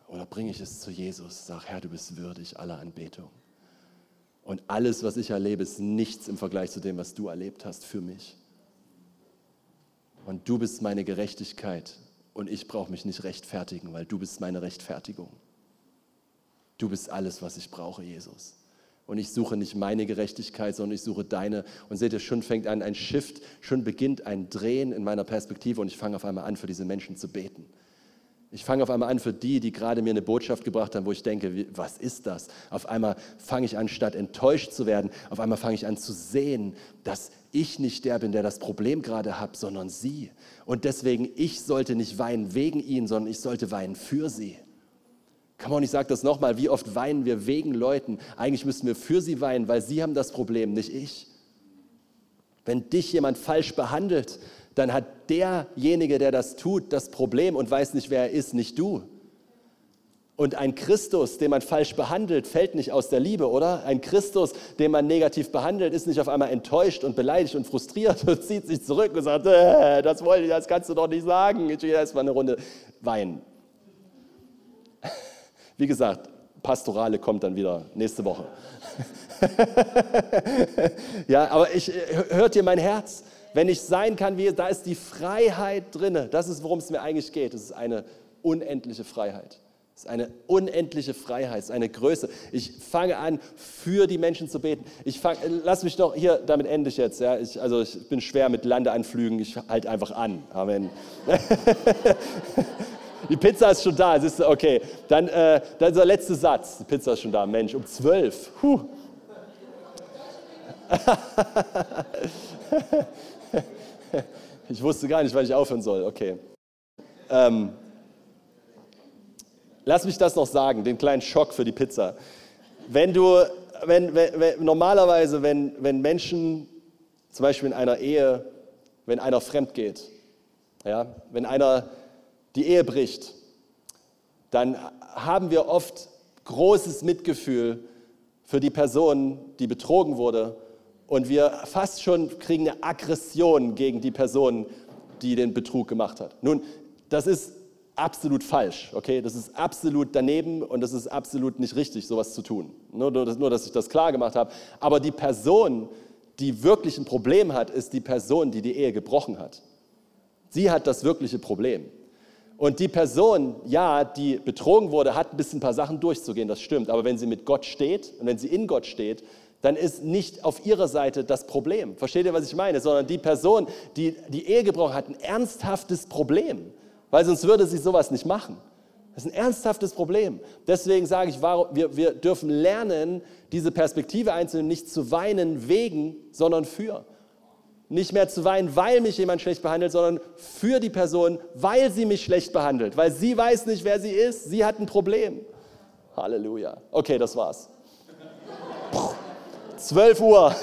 Oder bringe ich es zu Jesus, sage, Herr, du bist würdig aller Anbetung. Und alles, was ich erlebe, ist nichts im Vergleich zu dem, was du erlebt hast für mich. Und du bist meine Gerechtigkeit und ich brauche mich nicht rechtfertigen, weil du bist meine Rechtfertigung. Du bist alles, was ich brauche, Jesus. Und ich suche nicht meine Gerechtigkeit, sondern ich suche deine. Und seht ihr, schon fängt an ein Shift, schon beginnt ein Drehen in meiner Perspektive und ich fange auf einmal an, für diese Menschen zu beten. Ich fange auf einmal an für die, die gerade mir eine Botschaft gebracht haben, wo ich denke, was ist das? Auf einmal fange ich an, statt enttäuscht zu werden, auf einmal fange ich an zu sehen, dass ich nicht der bin, der das Problem gerade hat, sondern sie. Und deswegen, ich sollte nicht weinen wegen ihnen, sondern ich sollte weinen für sie. Come on, ich sage das nochmal, wie oft weinen wir wegen Leuten? Eigentlich müssen wir für sie weinen, weil sie haben das Problem, nicht ich. Wenn dich jemand falsch behandelt, dann hat derjenige, der das tut, das Problem und weiß nicht, wer er ist, nicht du. Und ein Christus, den man falsch behandelt, fällt nicht aus der Liebe, oder? Ein Christus, den man negativ behandelt, ist nicht auf einmal enttäuscht und beleidigt und frustriert und zieht sich zurück und sagt, äh, das wollte das kannst du doch nicht sagen. Ich will erstmal eine Runde weinen. Wie gesagt, Pastorale kommt dann wieder nächste Woche. ja, aber ich, hört ihr mein Herz? Wenn ich sein kann, wie da ist die Freiheit drinne. Das ist, worum es mir eigentlich geht. Es ist eine unendliche Freiheit. Es ist eine unendliche Freiheit, es ist eine Größe. Ich fange an, für die Menschen zu beten. Ich fang, lass mich doch, hier, damit ende ich jetzt. Ja. Ich, also ich bin schwer mit Landeanflügen, ich halte einfach an. Amen. die Pizza ist schon da, ist, okay. Dann, äh, dann der letzte Satz, die Pizza ist schon da, Mensch, um zwölf. Ich wusste gar nicht, wann ich aufhören soll, okay. Ähm, Lass mich das noch sagen, den kleinen Schock für die Pizza. Wenn du, wenn, wenn, wenn, normalerweise, wenn, wenn Menschen, zum Beispiel in einer Ehe, wenn einer fremd geht, ja, wenn einer die Ehe bricht, dann haben wir oft großes Mitgefühl für die Person, die betrogen wurde. Und wir fast schon kriegen eine Aggression gegen die Person, die den Betrug gemacht hat. Nun, das ist absolut falsch, okay? Das ist absolut daneben und das ist absolut nicht richtig, sowas zu tun. Nur, nur, dass ich das klar gemacht habe. Aber die Person, die wirklich ein Problem hat, ist die Person, die die Ehe gebrochen hat. Sie hat das wirkliche Problem. Und die Person, ja, die betrogen wurde, hat ein bisschen ein paar Sachen durchzugehen, das stimmt. Aber wenn sie mit Gott steht und wenn sie in Gott steht, dann ist nicht auf ihrer Seite das Problem. Versteht ihr, was ich meine? Sondern die Person, die die Ehe gebrochen hat, ein ernsthaftes Problem weil sonst würde sie sowas nicht machen. Das ist ein ernsthaftes Problem. Deswegen sage ich, wir, wir dürfen lernen, diese Perspektive einzunehmen, nicht zu weinen wegen, sondern für. Nicht mehr zu weinen, weil mich jemand schlecht behandelt, sondern für die Person, weil sie mich schlecht behandelt, weil sie weiß nicht, wer sie ist. Sie hat ein Problem. Halleluja. Okay, das war's. 12 Uhr.